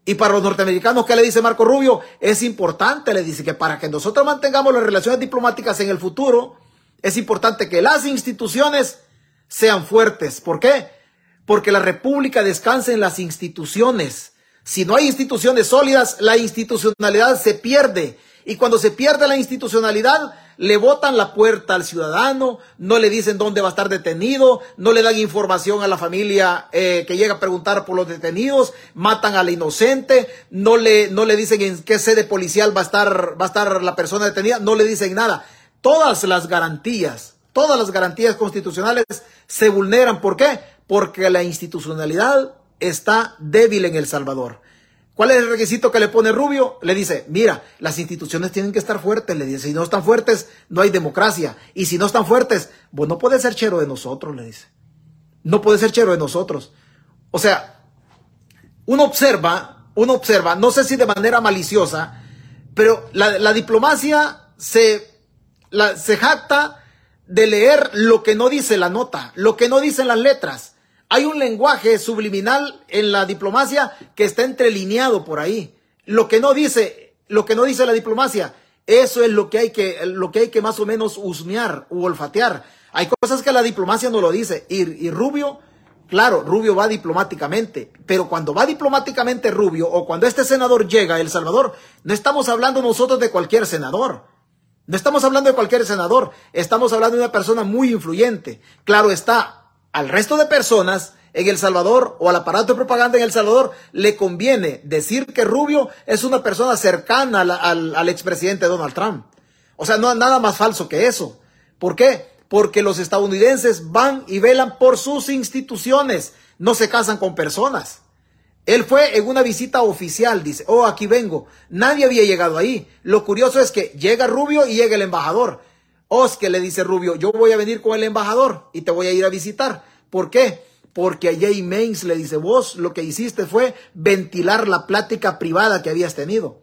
Y para los norteamericanos, ¿qué le dice Marco Rubio? Es importante, le dice que para que nosotros mantengamos las relaciones diplomáticas en el futuro, es importante que las instituciones sean fuertes. ¿Por qué? Porque la República descansa en las instituciones. Si no hay instituciones sólidas, la institucionalidad se pierde. Y cuando se pierde la institucionalidad, le botan la puerta al ciudadano, no le dicen dónde va a estar detenido, no le dan información a la familia eh, que llega a preguntar por los detenidos, matan al inocente, no le, no le dicen en qué sede policial va a estar, va a estar la persona detenida, no le dicen nada. Todas las garantías, todas las garantías constitucionales se vulneran. ¿Por qué? Porque la institucionalidad está débil en El Salvador. ¿Cuál es el requisito que le pone Rubio? Le dice, mira, las instituciones tienen que estar fuertes. Le dice, si no están fuertes, no hay democracia. Y si no están fuertes, vos no puedes ser chero de nosotros, le dice. No puede ser chero de nosotros. O sea, uno observa, uno observa, no sé si de manera maliciosa, pero la, diplomacia se, se jacta de leer lo que no dice la nota, lo que no dicen las letras. Hay un lenguaje subliminal en la diplomacia que está entrelineado por ahí. Lo que no dice, lo que no dice la diplomacia, eso es lo que hay que, lo que hay que más o menos husmear u olfatear. Hay cosas que la diplomacia no lo dice. Y, y Rubio, claro, Rubio va diplomáticamente. Pero cuando va diplomáticamente Rubio o cuando este senador llega a El Salvador, no estamos hablando nosotros de cualquier senador. No estamos hablando de cualquier senador. Estamos hablando de una persona muy influyente. Claro está, al resto de personas en El Salvador o al aparato de propaganda en El Salvador le conviene decir que Rubio es una persona cercana al, expresidente Donald Trump. O sea, no nada más falso que eso. ¿Por qué? Porque los estadounidenses van y velan por sus instituciones, no se casan con personas. Él fue en una visita oficial, dice, oh, aquí vengo. Nadie había llegado ahí. Lo curioso es que llega Rubio y llega el embajador. Osque le dice Rubio, yo voy a venir con el embajador y te voy a ir a visitar. ¿Por qué? Porque a Jay Mains le dice, vos lo que hiciste fue ventilar la plática privada que habías tenido.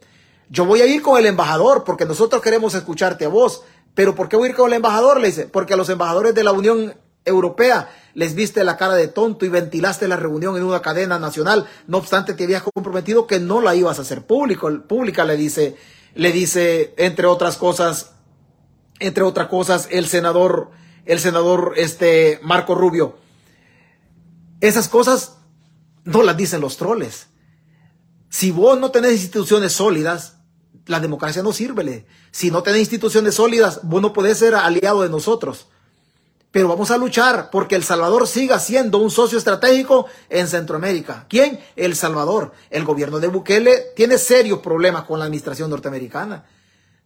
Yo voy a ir con el embajador porque nosotros queremos escucharte a vos. Pero ¿por qué voy a ir con el embajador? Le dice, porque a los embajadores de la Unión Europea les viste la cara de tonto y ventilaste la reunión en una cadena nacional. No obstante, te habías comprometido que no la ibas a hacer público. Pública le dice, le dice, entre otras cosas, entre otras cosas, el senador, el senador este Marco Rubio. Esas cosas no las dicen los troles. Si vos no tenés instituciones sólidas, la democracia no sirve. Si no tenés instituciones sólidas, vos no podés ser aliado de nosotros. Pero vamos a luchar porque El Salvador siga siendo un socio estratégico en Centroamérica. ¿Quién? El Salvador. El gobierno de Bukele tiene serios problemas con la administración norteamericana.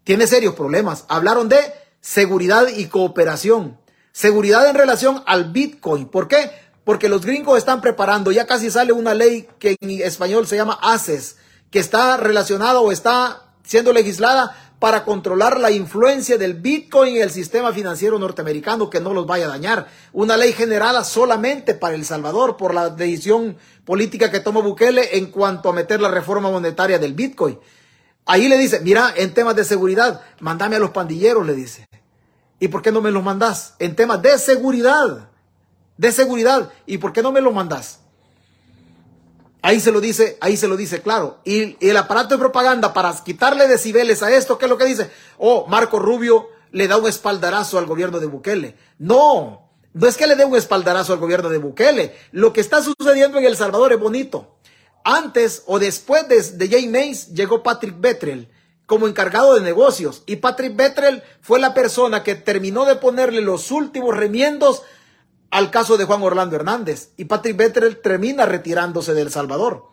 Tiene serios problemas. Hablaron de seguridad y cooperación. Seguridad en relación al Bitcoin. ¿Por qué? Porque los gringos están preparando, ya casi sale una ley que en español se llama ACES, que está relacionada o está siendo legislada para controlar la influencia del Bitcoin en el sistema financiero norteamericano que no los vaya a dañar. Una ley generada solamente para El Salvador por la decisión política que tomó Bukele en cuanto a meter la reforma monetaria del Bitcoin. Ahí le dice, mira, en temas de seguridad, mándame a los pandilleros, le dice. ¿Y por qué no me los mandás? En temas de seguridad, de seguridad, ¿y por qué no me los mandás? Ahí se lo dice, ahí se lo dice, claro. Y, el aparato de propaganda para quitarle decibeles a esto, ¿qué es lo que dice? Oh, Marco Rubio le da un espaldarazo al gobierno de Bukele. No, No es que le dé un espaldarazo al gobierno de Bukele. Lo que está sucediendo en El Salvador es bonito. Antes o después de, de Jay Mays llegó Patrick Betrel como encargado de negocios. Y Patrick Betrel fue la persona que terminó de ponerle los últimos remiendos al caso de Juan Orlando Hernández. Y Patrick Betrel termina retirándose de El Salvador.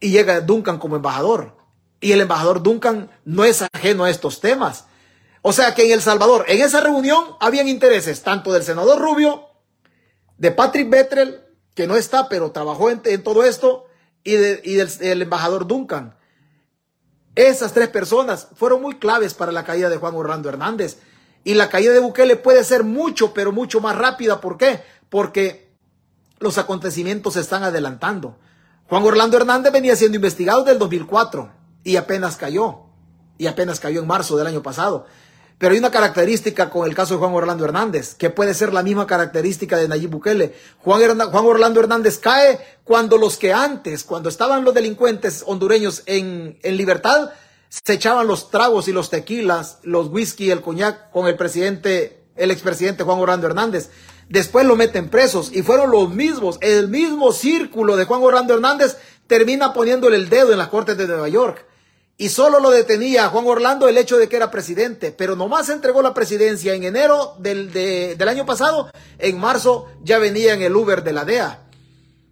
Y llega Duncan como embajador. Y el embajador Duncan no es ajeno a estos temas. O sea que en El Salvador, en esa reunión, habían intereses tanto del senador Rubio, de Patrick Betrel, que no está, pero trabajó en, todo esto, y, del embajador Duncan. Esas tres personas fueron muy claves para la caída de Juan Orlando Hernández. Y la caída de Bukele puede ser mucho, pero mucho más rápida. ¿Por qué? Porque los acontecimientos se están adelantando. Juan Orlando Hernández venía siendo investigado desde el 2004 y apenas cayó. Y apenas cayó en marzo del año pasado. Pero hay una característica con el caso de Juan Orlando Hernández, que puede ser la misma característica de Nayib Bukele. Juan, Juan Orlando Hernández cae cuando los que antes, cuando estaban los delincuentes hondureños en, libertad, se echaban los tragos y los tequilas, los whisky, el coñac con el presidente, el expresidente Juan Orlando Hernández. Después lo meten presos y fueron los mismos, el mismo círculo de Juan Orlando Hernández termina poniéndole el dedo en las cortes de Nueva York. Y solo lo detenía Juan Orlando el hecho de que era presidente, pero nomás entregó la presidencia en enero del, del año pasado, en marzo ya venía en el Uber de la DEA.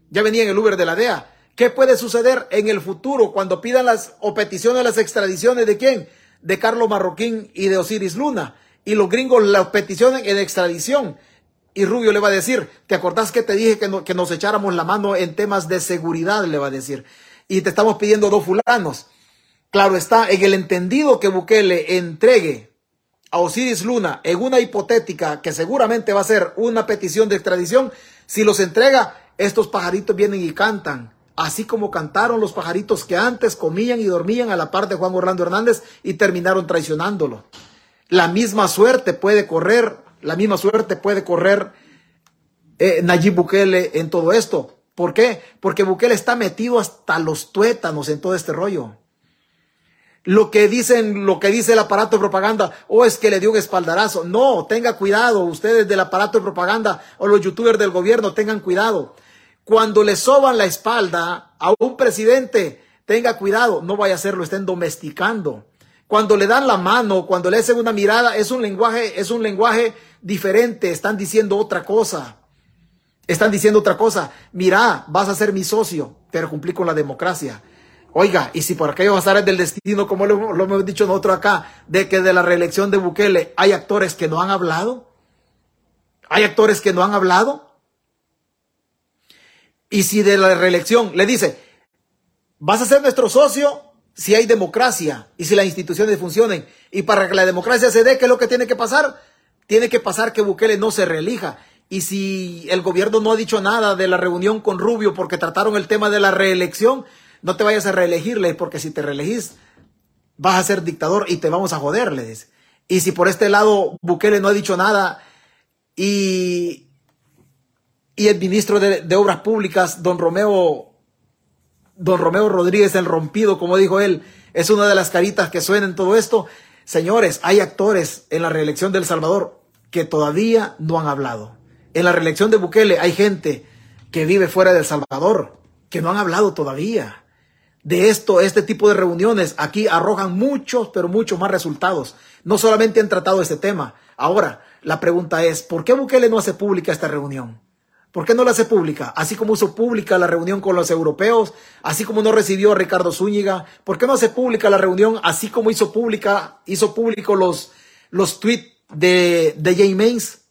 Ya venía en el Uber de la DEA. ¿Qué puede suceder en el futuro cuando pidan las o peticiones las extradiciones de quién? De Carlos Marroquín y de Osiris Luna. Y los gringos las peticiones en extradición. Y Rubio le va a decir, ¿te acordás que te dije que, que nos echáramos la mano en temas de seguridad? Le va a decir. Y te estamos pidiendo dos fulanos. Claro está, en el entendido que Bukele entregue a Osiris Luna en una hipotética que seguramente va a ser una petición de extradición, si los entrega, estos pajaritos vienen y cantan, así como cantaron los pajaritos que antes comían y dormían a la par de Juan Orlando Hernández y terminaron traicionándolo. La misma suerte puede correr la misma suerte puede correr eh, Nayib Bukele en todo esto. ¿Por qué? Porque Bukele está metido hasta los tuétanos en todo este rollo. Lo que dicen, lo que dice el aparato de propaganda, o oh, es que le dio un espaldarazo. No, tenga cuidado, ustedes del aparato de propaganda o los youtubers del gobierno, tengan cuidado. Cuando le soban la espalda a un presidente, tenga cuidado, no vaya a ser, lo estén domesticando. Cuando le dan la mano, cuando le hacen una mirada, es un lenguaje, es un lenguaje diferente, están diciendo otra cosa. Están diciendo otra cosa. Mira, vas a ser mi socio, pero cumplí con la democracia. Oiga, y si por aquello es del destino, como lo, lo, hemos dicho nosotros acá, de que de la reelección de Bukele hay actores que no han hablado, hay actores que no han hablado. Y si de la reelección le dice, vas a ser nuestro socio si hay democracia y si las instituciones funcionen. Y para que la democracia se dé, ¿qué es lo que tiene que pasar? Tiene que pasar que Bukele no se reelija. Y si el gobierno no ha dicho nada de la reunión con Rubio porque trataron el tema de la reelección, no te vayas a reelegirle porque si te reelegís vas a ser dictador y te vamos a joder, le dice. Y si por este lado Bukele no ha dicho nada y, y el ministro de, de Obras Públicas, don Romeo, don Romeo Rodríguez, el rompido, como dijo él, es una de las caritas que suena en todo esto, Señores, hay actores en la reelección de El Salvador que todavía no han hablado. En la reelección de Bukele hay gente que vive fuera de El Salvador que no han hablado todavía. De esto, este tipo de reuniones aquí arrojan muchos, pero muchos más resultados. No solamente han tratado este tema. Ahora, la pregunta es, ¿por qué Bukele no hace pública esta reunión? ¿Por qué no la hace pública? Así como hizo pública la reunión con los europeos, así como no recibió a Ricardo Zúñiga, ¿por qué no hace pública la reunión así como hizo pública, hizo público los, los tweets de, de Jay Mains?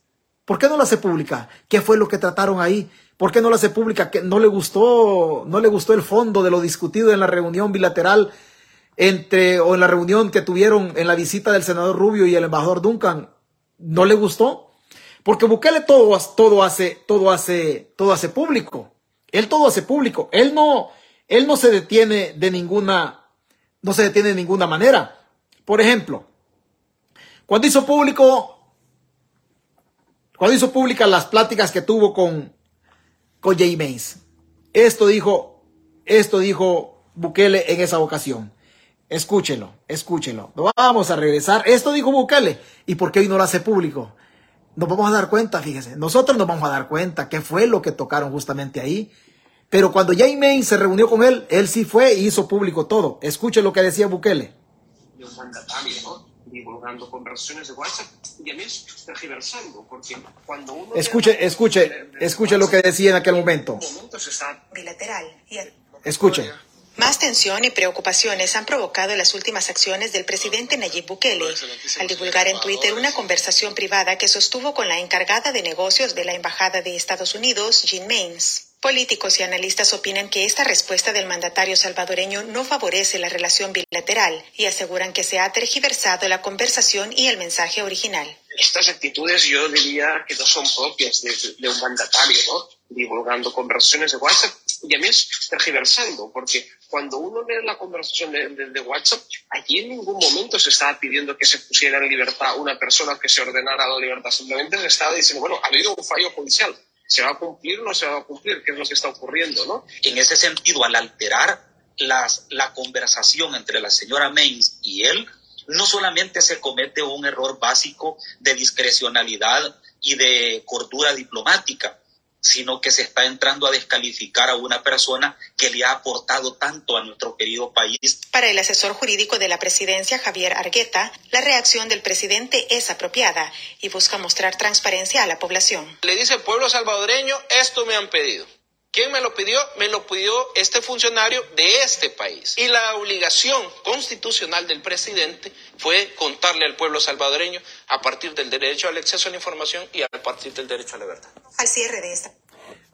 ¿Por qué no la hace pública? ¿Qué fue lo que trataron ahí? ¿Por qué no la hace pública? Que no le gustó, no le gustó el fondo de lo discutido en la reunión bilateral entre, o en la reunión que tuvieron en la visita del senador Rubio y el embajador Duncan. ¿No le gustó? Porque Bukele todo, todo hace, todo hace, todo hace público. Él todo hace público. Él no, él no se detiene de ninguna, no se detiene de ninguna manera. Por ejemplo, cuando hizo público, cuando hizo públicas las pláticas que tuvo con, con Jay Mays, esto dijo, esto dijo Bukele en esa ocasión. Escúchelo, escúchelo. Vamos a regresar. Esto dijo Bukele. ¿Y por qué hoy no lo hace público? Nos vamos a dar cuenta, fíjese, nosotros nos vamos a dar cuenta qué fue lo que tocaron justamente ahí. Pero cuando Jay May se reunió con él, él sí fue e hizo público todo. Escuche lo que decía Bukele. Divulgando conversaciones de WhatsApp y a mí tergiversando, porque cuando uno... Escuche, escuche, escuche lo que decía en aquel momento. Bilateral. Escuche. Más tensión y preocupaciones han provocado las últimas acciones del presidente Nayib Bukele al divulgar en Twitter una conversación privada que sostuvo con la encargada de negocios de la Embajada de Estados Unidos, Jean Mains. Políticos y analistas opinan que esta respuesta del mandatario salvadoreño no favorece la relación bilateral y aseguran que se ha tergiversado la conversación y el mensaje original. Estas actitudes yo diría que no son propias de, un mandatario, ¿no? Divulgando conversaciones de WhatsApp y a mí es tergiversando, porque cuando uno lee la conversación de, de, WhatsApp, allí en ningún momento se estaba pidiendo que se pusiera en libertad una persona que se ordenara la libertad, simplemente se estaba diciendo, bueno, ha habido un fallo judicial, ¿Se va a cumplir o no se va a cumplir? ¿Qué es lo que está ocurriendo? ¿no? En ese sentido, al alterar las, la conversación entre la señora Mains y él, no solamente se comete un error básico de discrecionalidad y de cordura diplomática, sino que se está entrando a descalificar a una persona que le ha aportado tanto a nuestro querido país. Para el asesor jurídico de la presidencia, Javier Argueta, la reacción del presidente es apropiada y busca mostrar transparencia a la población. Le dice pueblo salvadoreño, esto me han pedido. ¿Quién me lo pidió? Me lo pidió este funcionario de este país. Y la obligación constitucional del presidente fue contarle al pueblo salvadoreño a partir del derecho al acceso a la información y a partir del derecho a la verdad. Al cierre de esta.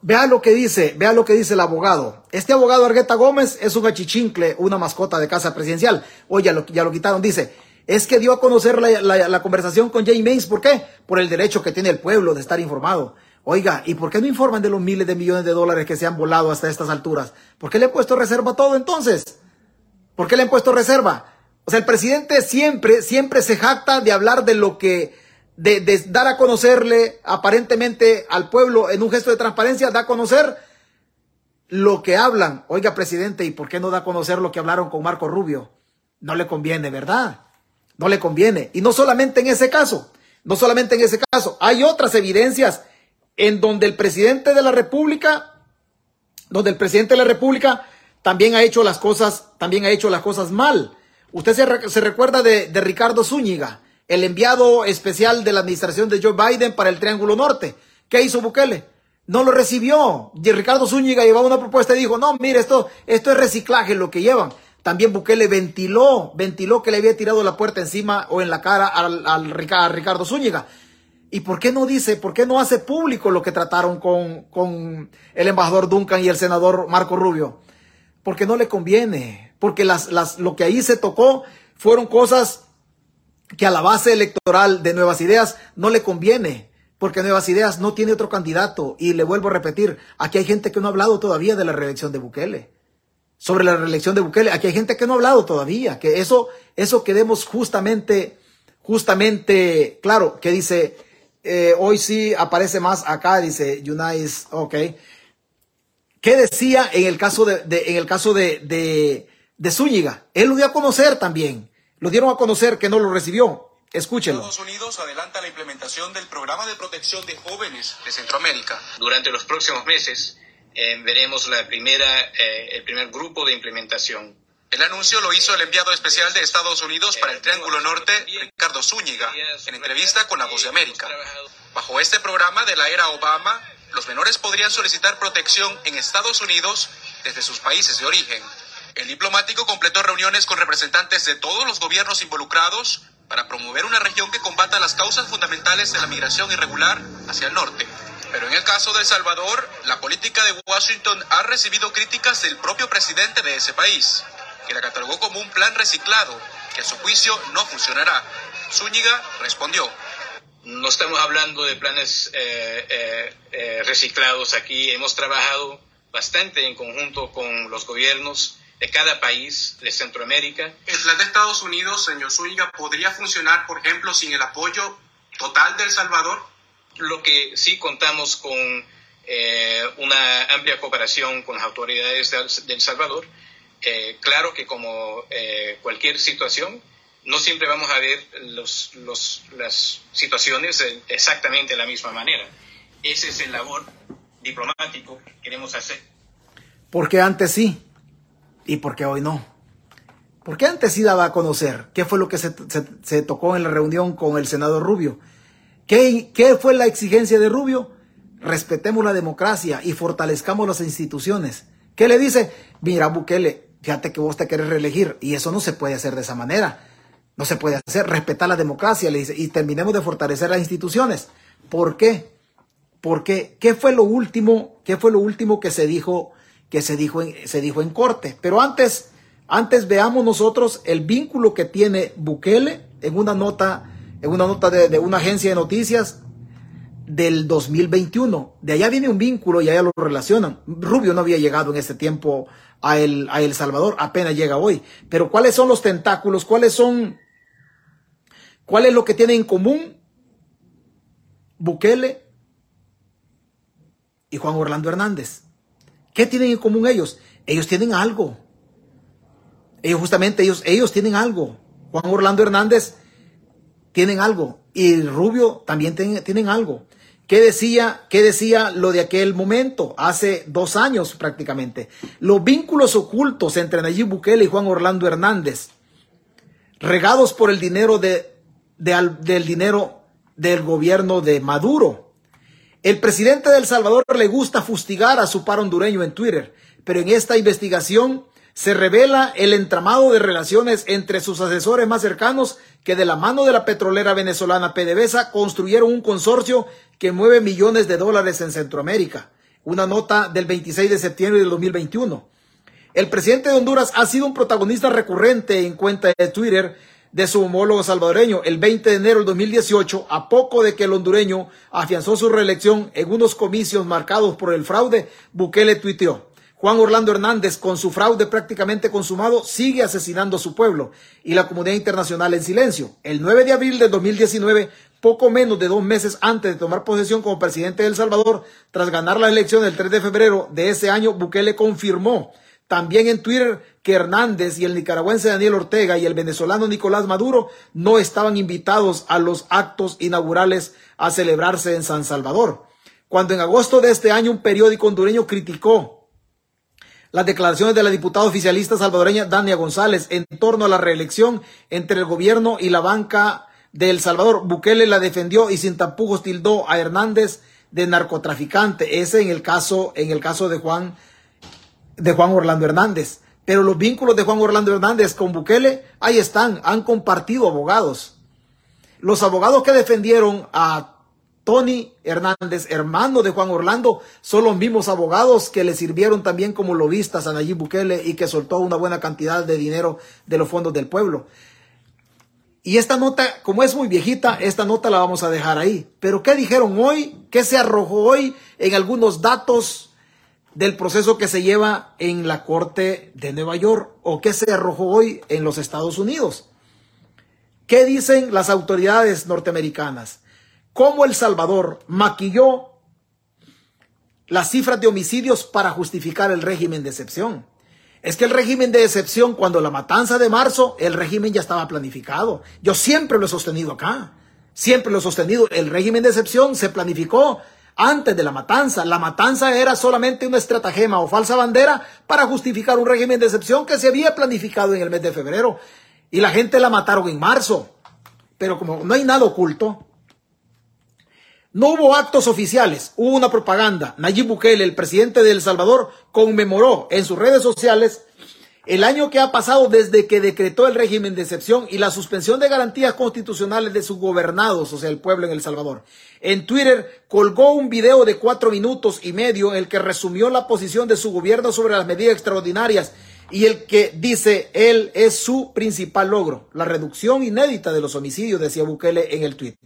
Vea lo que dice, vea lo que dice el abogado. Este abogado Argueta Gómez es un achichincle, una mascota de casa presidencial. Oye, ya lo, ya lo quitaron, dice. Es que dio a conocer la, la conversación con Jay Mains. ¿Por qué? Por el derecho que tiene el pueblo de estar informado. Oiga, ¿y por qué no informan de los miles de millones de dólares que se han volado hasta estas alturas? ¿Por qué le han puesto reserva todo entonces? ¿Por qué le han puesto reserva? O sea, el presidente siempre, siempre se jacta de hablar de lo que, de, de dar a conocerle aparentemente al pueblo en un gesto de transparencia, da a conocer lo que hablan. Oiga, presidente, ¿y por qué no da a conocer lo que hablaron con Marco Rubio? No le conviene, ¿verdad? No le conviene. Y no solamente en ese caso, no solamente en ese caso, hay otras evidencias en donde el presidente de la República, donde el presidente de la República también ha hecho las cosas, también ha hecho las cosas mal. Usted se, recuerda de, de, Ricardo Zúñiga, el enviado especial de la administración de Joe Biden para el Triángulo Norte. ¿Qué hizo Bukele? No lo recibió. Y Ricardo Zúñiga llevaba una propuesta y dijo, no, mire, esto, esto es reciclaje lo que llevan. También Bukele ventiló, ventiló que le había tirado la puerta encima o en la cara al, al, a Ricardo Zúñiga. ¿Y por qué no dice, por qué no hace público lo que trataron con, con el embajador Duncan y el senador Marco Rubio? Porque no le conviene, porque las, las, lo que ahí se tocó fueron cosas que a la base electoral de Nuevas Ideas no le conviene, porque Nuevas Ideas no tiene otro candidato. Y le vuelvo a repetir, aquí hay gente que no ha hablado todavía de la reelección de Bukele. Sobre la reelección de Bukele, aquí hay gente que no ha hablado todavía, que eso, eso quedemos justamente, justamente claro, que dice, eh, hoy sí aparece más acá, dice Yunais, ok. ¿Qué decía en el caso de, en el caso de, de, de, Zúñiga? Él lo dio a conocer también. Lo dieron a conocer que no lo recibió. Escúchenlo. Estados Unidos adelanta la implementación del programa de protección de jóvenes de Centroamérica. Durante los próximos meses eh, veremos la primera, eh, el primer grupo de implementación el anuncio lo hizo el enviado especial de Estados Unidos para el Triángulo Norte, Ricardo Zúñiga, en entrevista con La Voz de América. Bajo este programa de la era Obama, los menores podrían solicitar protección en Estados Unidos desde sus países de origen. El diplomático completó reuniones con representantes de todos los gobiernos involucrados para promover una región que combata las causas fundamentales de la migración irregular hacia el norte. Pero en el caso de El Salvador, la política de Washington ha recibido críticas del propio presidente de ese país que la catalogó como un plan reciclado que a su juicio no funcionará. Zúñiga respondió. No estamos hablando de planes eh, eh, eh, reciclados aquí. Hemos trabajado bastante en conjunto con los gobiernos de cada país de Centroamérica. ¿El plan de Estados Unidos, señor Zúñiga, podría funcionar, por ejemplo, sin el apoyo total de El Salvador? Lo que sí contamos con una amplia cooperación con las autoridades de El Salvador eh, claro que como eh, cualquier situación, no siempre vamos a ver los, los, las situaciones exactamente de la misma manera. Ese es el labor diplomático que queremos hacer. Porque antes sí y porque hoy no. Porque antes sí daba a conocer qué fue lo que se, se, tocó en la reunión con el senador Rubio. ¿Qué, ¿Qué fue la exigencia de Rubio? Respetemos la democracia y fortalezcamos las instituciones. ¿Qué le dice? Mira, Bukele, fíjate que vos te querés reelegir y eso no se puede hacer de esa manera. No se puede hacer, respetar la democracia, y terminemos de fortalecer las instituciones. ¿Por qué? Porque, ¿qué fue lo último, qué fue lo último que se dijo, que se dijo en, se dijo en corte? Pero antes, antes veamos nosotros el vínculo que tiene Bukele en una nota, en una nota de una agencia de noticias del 2021. De allá viene un vínculo y allá lo relacionan. Rubio no había llegado en ese tiempo a El, a el Salvador, apenas llega hoy. Pero ¿cuáles son los tentáculos? ¿Cuáles son? ¿Cuál es lo que tienen en común Bukele y Juan Orlando Hernández? ¿Qué tienen en común ellos? Ellos tienen algo. Ellos justamente, ellos, ellos tienen algo. Juan Orlando Hernández tienen algo. Y Rubio también tienen algo. ¿Qué decía, ¿Qué decía lo de aquel momento? Hace dos años prácticamente. Los vínculos ocultos entre Nayib Bukele y Juan Orlando Hernández, regados por el dinero de, del dinero del gobierno de Maduro. El presidente de El Salvador le gusta fustigar a su par hondureño en Twitter, pero en esta investigación se revela el entramado de relaciones entre sus asesores más cercanos que de la mano de la petrolera venezolana PDVSA construyeron un consorcio que mueve millones de dólares en Centroamérica. Una nota del 26 de septiembre del 2021. El presidente de Honduras ha sido un protagonista recurrente en cuenta de Twitter de su homólogo salvadoreño. El 20 de enero del 2018, a poco de que el hondureño afianzó su reelección en unos comicios marcados por el fraude, Bukele tuiteó. Juan Orlando Hernández, con su fraude prácticamente consumado, sigue asesinando a su pueblo y la comunidad internacional en silencio. El 9 de abril de 2019, poco menos de dos meses antes de tomar posesión como presidente de El Salvador, tras ganar la elección del 3 de febrero de ese año, Bukele confirmó también en Twitter que Hernández y el nicaragüense Daniel Ortega y el venezolano Nicolás Maduro no estaban invitados a los actos inaugurales a celebrarse en San Salvador. Cuando en agosto de este año un periódico hondureño criticó las declaraciones de la diputada oficialista salvadoreña Dania González en torno a la reelección entre el gobierno y la banca de El Salvador. Bukele la defendió y sin tapujos tildó a Hernández de narcotraficante. Ese en el caso, en el caso de Juan, de Juan Orlando Hernández. Pero los vínculos de Juan Orlando Hernández con Bukele, ahí están, han compartido abogados. Los abogados que defendieron a Tony Hernández, hermano de Juan Orlando, son los mismos abogados que le sirvieron también como lobistas a Nayib Bukele y que soltó una buena cantidad de dinero de los fondos del pueblo. Y esta nota, como es muy viejita, esta nota la vamos a dejar ahí. Pero ¿qué dijeron hoy? ¿Qué se arrojó hoy en algunos datos del proceso que se lleva en la Corte de Nueva York? ¿O qué se arrojó hoy en los Estados Unidos? ¿Qué dicen las autoridades norteamericanas? cómo El Salvador maquilló las cifras de homicidios para justificar el régimen de excepción. Es que el régimen de excepción, cuando la matanza de marzo, el régimen ya estaba planificado. Yo siempre lo he sostenido acá. Siempre lo he sostenido. El régimen de excepción se planificó antes de la matanza. La matanza era solamente una estratagema o falsa bandera para justificar un régimen de excepción que se había planificado en el mes de febrero. Y la gente la mataron en marzo. Pero como no hay nada oculto, no hubo actos oficiales, hubo una propaganda. Nayib Bukele, el presidente de El Salvador, conmemoró en sus redes sociales el año que ha pasado desde que decretó el régimen de excepción y la suspensión de garantías constitucionales de sus gobernados, o sea, el pueblo en El Salvador. En Twitter colgó un video de cuatro minutos y medio en el que resumió la posición de su gobierno sobre las medidas extraordinarias y el que dice él es su principal logro, la reducción inédita de los homicidios, decía Bukele en el tweet.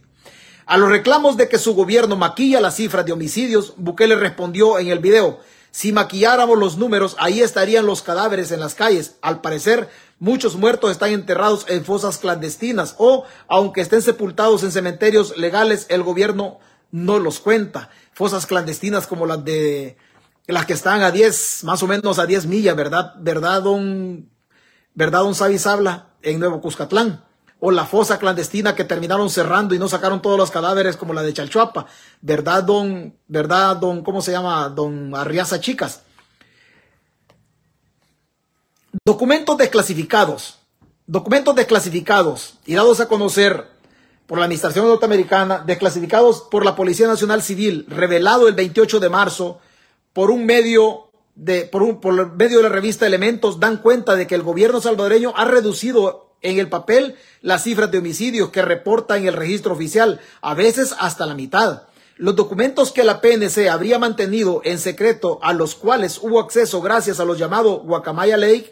A los reclamos de que su gobierno maquilla las cifras de homicidios, Bukele respondió en el video, si maquilláramos los números, ahí estarían los cadáveres en las calles. Al parecer, muchos muertos están enterrados en fosas clandestinas o, aunque estén sepultados en cementerios legales, el gobierno no los cuenta. Fosas clandestinas como las de las que están a 10, más o menos a 10 millas, ¿verdad? ¿Verdad, don, verdad, don Sabi Sabla, en Nuevo Cuscatlán? O la fosa clandestina que terminaron cerrando y no sacaron todos los cadáveres como la de Chalchuapa. ¿Verdad, don, verdad, don, cómo se llama, don Arriaza Chicas? Documentos desclasificados. Documentos desclasificados y dados a conocer por la Administración Norteamericana, desclasificados por la Policía Nacional Civil, revelado el 28 de marzo por un medio de, por, un, por medio de la revista Elementos, dan cuenta de que el gobierno salvadoreño ha reducido en el papel las cifras de homicidios que reporta en el registro oficial, a veces hasta la mitad. Los documentos que la PNC habría mantenido en secreto, a los cuales hubo acceso gracias a los llamados Guacamaya Lake,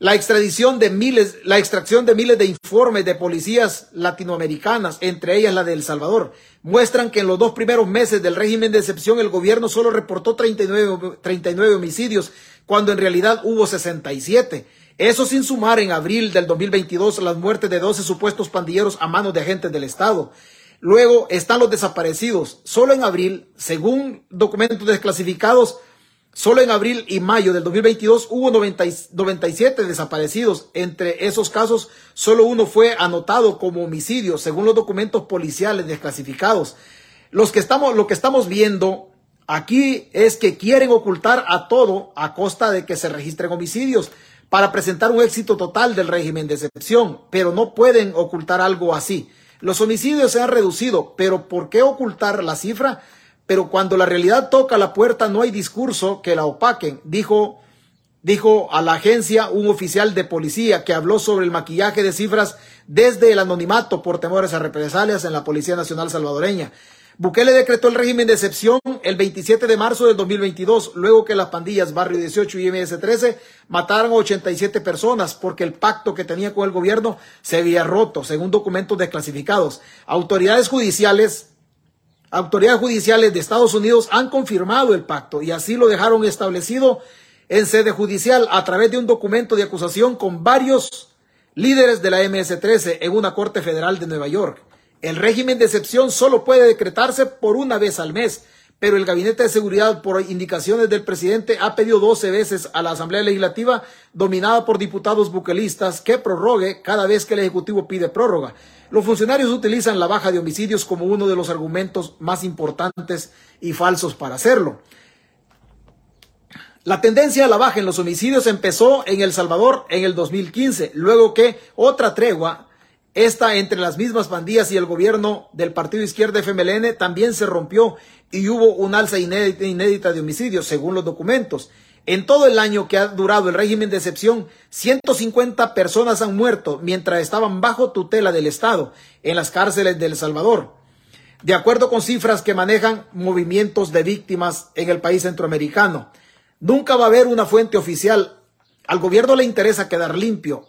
la extradición de miles, la extracción de miles de informes de policías latinoamericanas, entre ellas la de El Salvador, muestran que en los dos primeros meses del régimen de excepción el gobierno solo reportó 39, 39 homicidios, cuando en realidad hubo 67. Eso sin sumar en abril del 2022 las muertes de 12 supuestos pandilleros a manos de agentes del Estado. Luego están los desaparecidos. Solo en abril, según documentos desclasificados, Solo en abril y mayo del 2022 hubo 97 desaparecidos. Entre esos casos, solo uno fue anotado como homicidio, según los documentos policiales desclasificados. Los que estamos, lo que estamos viendo aquí es que quieren ocultar a todo a costa de que se registren homicidios para presentar un éxito total del régimen de excepción, pero no pueden ocultar algo así. Los homicidios se han reducido, pero ¿por qué ocultar la cifra? pero cuando la realidad toca la puerta no hay discurso que la opaquen, dijo, dijo a la agencia un oficial de policía que habló sobre el maquillaje de cifras desde el anonimato por temores a represalias en la Policía Nacional Salvadoreña. Bukele decretó el régimen de excepción el 27 de marzo del 2022, luego que las pandillas Barrio 18 y MS-13 mataron a 87 personas porque el pacto que tenía con el gobierno se había roto, según documentos desclasificados. Autoridades judiciales Autoridades judiciales de Estados Unidos han confirmado el pacto y así lo dejaron establecido en sede judicial a través de un documento de acusación con varios líderes de la MS-13 en una corte federal de Nueva York. El régimen de excepción solo puede decretarse por una vez al mes, pero el Gabinete de Seguridad, por indicaciones del presidente, ha pedido 12 veces a la Asamblea Legislativa, dominada por diputados buquelistas, que prorrogue cada vez que el Ejecutivo pide prórroga. Los funcionarios utilizan la baja de homicidios como uno de los argumentos más importantes y falsos para hacerlo. La tendencia a la baja en los homicidios empezó en El Salvador en el 2015, luego que otra tregua, esta entre las mismas pandillas y el gobierno del partido izquierda FMLN, también se rompió y hubo un alza inédita, inédita de homicidios, según los documentos. En todo el año que ha durado el régimen de excepción, 150 personas han muerto mientras estaban bajo tutela del Estado en las cárceles de El Salvador. De acuerdo con cifras que manejan movimientos de víctimas en el país centroamericano, nunca va a haber una fuente oficial. Al gobierno le interesa quedar limpio.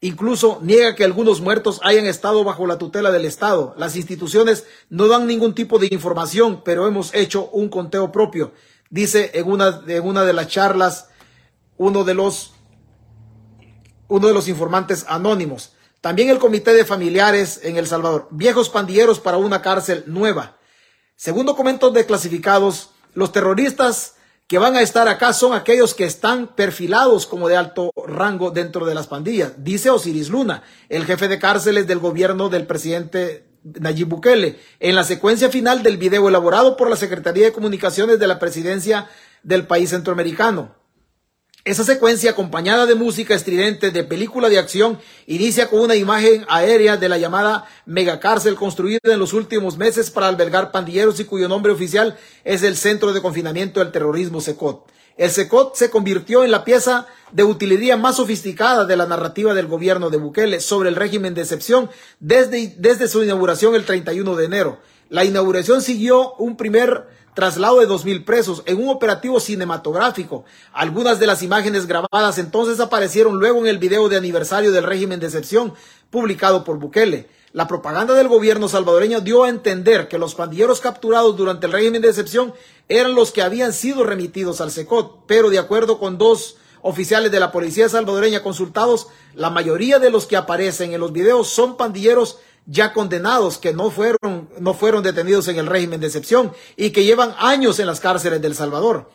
Incluso niega que algunos muertos hayan estado bajo la tutela del Estado. Las instituciones no dan ningún tipo de información, pero hemos hecho un conteo propio Dice en una, una de las charlas uno de los uno de los informantes anónimos. También el comité de familiares en El Salvador. Viejos pandilleros para una cárcel nueva. Según documentos declasificados, los terroristas que van a estar acá son aquellos que están perfilados como de alto rango dentro de las pandillas, dice Osiris Luna, el jefe de cárceles del gobierno del presidente Nayib Bukele, en la secuencia final del video elaborado por la Secretaría de Comunicaciones de la Presidencia del país centroamericano. Esa secuencia, acompañada de música estridente de película de acción, inicia con una imagen aérea de la llamada megacárcel construida en los últimos meses para albergar pandilleros y cuyo nombre oficial es el Centro de Confinamiento del Terrorismo SECOT. El SECOT se convirtió en la pieza de utilería más sofisticada de la narrativa del gobierno de Bukele sobre el régimen de excepción desde, desde su inauguración el 31 de enero. La inauguración siguió un primer traslado de dos mil presos en un operativo cinematográfico. Algunas de las imágenes grabadas entonces aparecieron luego en el video de aniversario del régimen de excepción publicado por Bukele. La propaganda del gobierno salvadoreño dio a entender que los pandilleros capturados durante el régimen de excepción eran los que habían sido remitidos al SECOT, pero de acuerdo con dos oficiales de la policía salvadoreña consultados, la mayoría de los que aparecen en los videos son pandilleros ya condenados que no fueron, no fueron detenidos en el régimen de excepción y que llevan años en las cárceles del Salvador.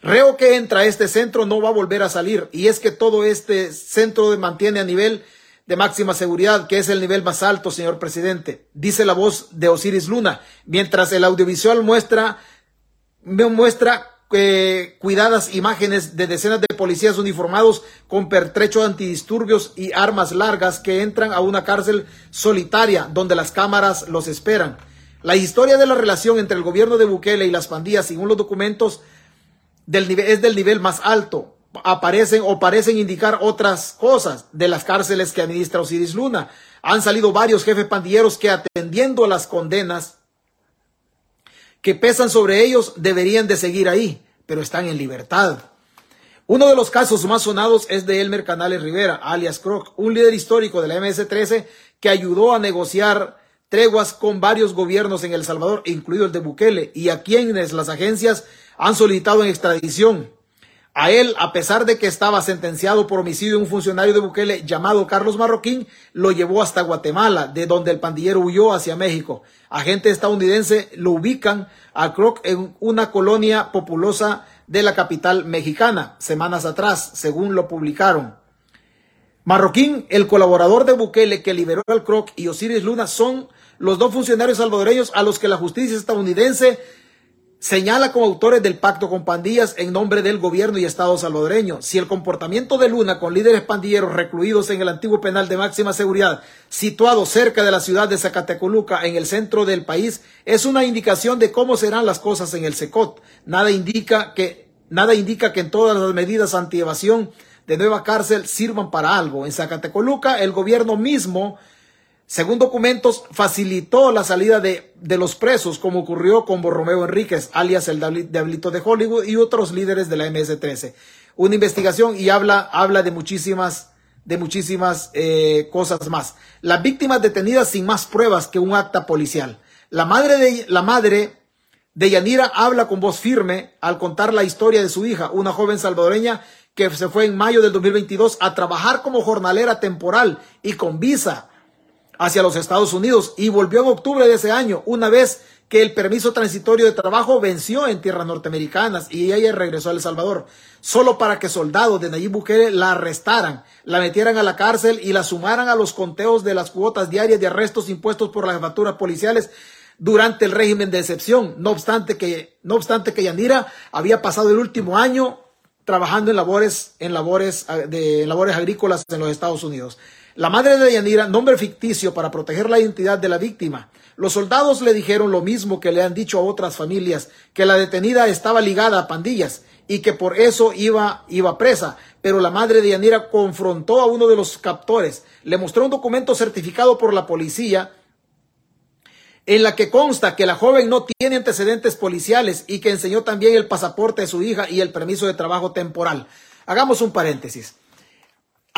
Reo que entra a este centro no va a volver a salir y es que todo este centro mantiene a nivel de máxima seguridad, que es el nivel más alto, señor presidente, dice la voz de Osiris Luna, mientras el audiovisual muestra, muestra eh, cuidadas imágenes de decenas de policías uniformados con pertrechos antidisturbios y armas largas que entran a una cárcel solitaria donde las cámaras los esperan. La historia de la relación entre el gobierno de Bukele y las pandillas, según los documentos, es del nivel más alto. Aparecen o parecen indicar otras cosas de las cárceles que administra Osiris Luna. Han salido varios jefes pandilleros que atendiendo a las condenas que pesan sobre ellos deberían de seguir ahí, pero están en libertad. Uno de los casos más sonados es de Elmer Canales Rivera, alias Croc, un líder histórico de la MS-13 que ayudó a negociar treguas con varios gobiernos en El Salvador, incluido el de Bukele, y a quienes las agencias han solicitado en extradición. A él, a pesar de que estaba sentenciado por homicidio de un funcionario de Bukele llamado Carlos Marroquín, lo llevó hasta Guatemala, de donde el pandillero huyó hacia México. Agentes estadounidenses lo ubican a Croc en una colonia populosa de la capital mexicana, semanas atrás, según lo publicaron. Marroquín, el colaborador de Bukele que liberó al Croc y Osiris Luna son los dos funcionarios salvadoreños a los que la justicia estadounidense señala como autores del pacto con pandillas en nombre del gobierno y Estado salvadoreño. Si el comportamiento de Luna con líderes pandilleros recluidos en el antiguo penal de máxima seguridad, situado cerca de la ciudad de Zacatecoluca, en el centro del país, es una indicación de cómo serán las cosas en el SECOT. Nada indica que, nada indica que en todas las medidas anti-evasión de nueva cárcel sirvan para algo. En Zacatecoluca, el gobierno mismo según documentos, facilitó la salida de, de, los presos, como ocurrió con Borromeo Enríquez, alias el Diablito de Hollywood, y otros líderes de la MS-13. Una investigación y habla, habla de muchísimas, de muchísimas eh, cosas más. Las víctimas detenidas sin más pruebas que un acta policial. La madre de, la madre de Yanira habla con voz firme al contar la historia de su hija, una joven salvadoreña que se fue en mayo del 2022 a trabajar como jornalera temporal y con visa hacia los Estados Unidos y volvió en octubre de ese año, una vez que el permiso transitorio de trabajo venció en tierras norteamericanas y ella regresó a El Salvador, solo para que soldados de Nayib Bukele la arrestaran, la metieran a la cárcel y la sumaran a los conteos de las cuotas diarias de arrestos impuestos por las jefaturas policiales durante el régimen de excepción. No obstante que, no obstante que Yanira había pasado el último año trabajando en labores, en labores, de, en labores agrícolas en los Estados Unidos. La madre de Yanira, nombre ficticio para proteger la identidad de la víctima. Los soldados le dijeron lo mismo que le han dicho a otras familias, que la detenida estaba ligada a pandillas y que por eso iba, iba presa. Pero la madre de Yanira confrontó a uno de los captores, le mostró un documento certificado por la policía en la que consta que la joven no tiene antecedentes policiales y que enseñó también el pasaporte de su hija y el permiso de trabajo temporal. Hagamos un paréntesis.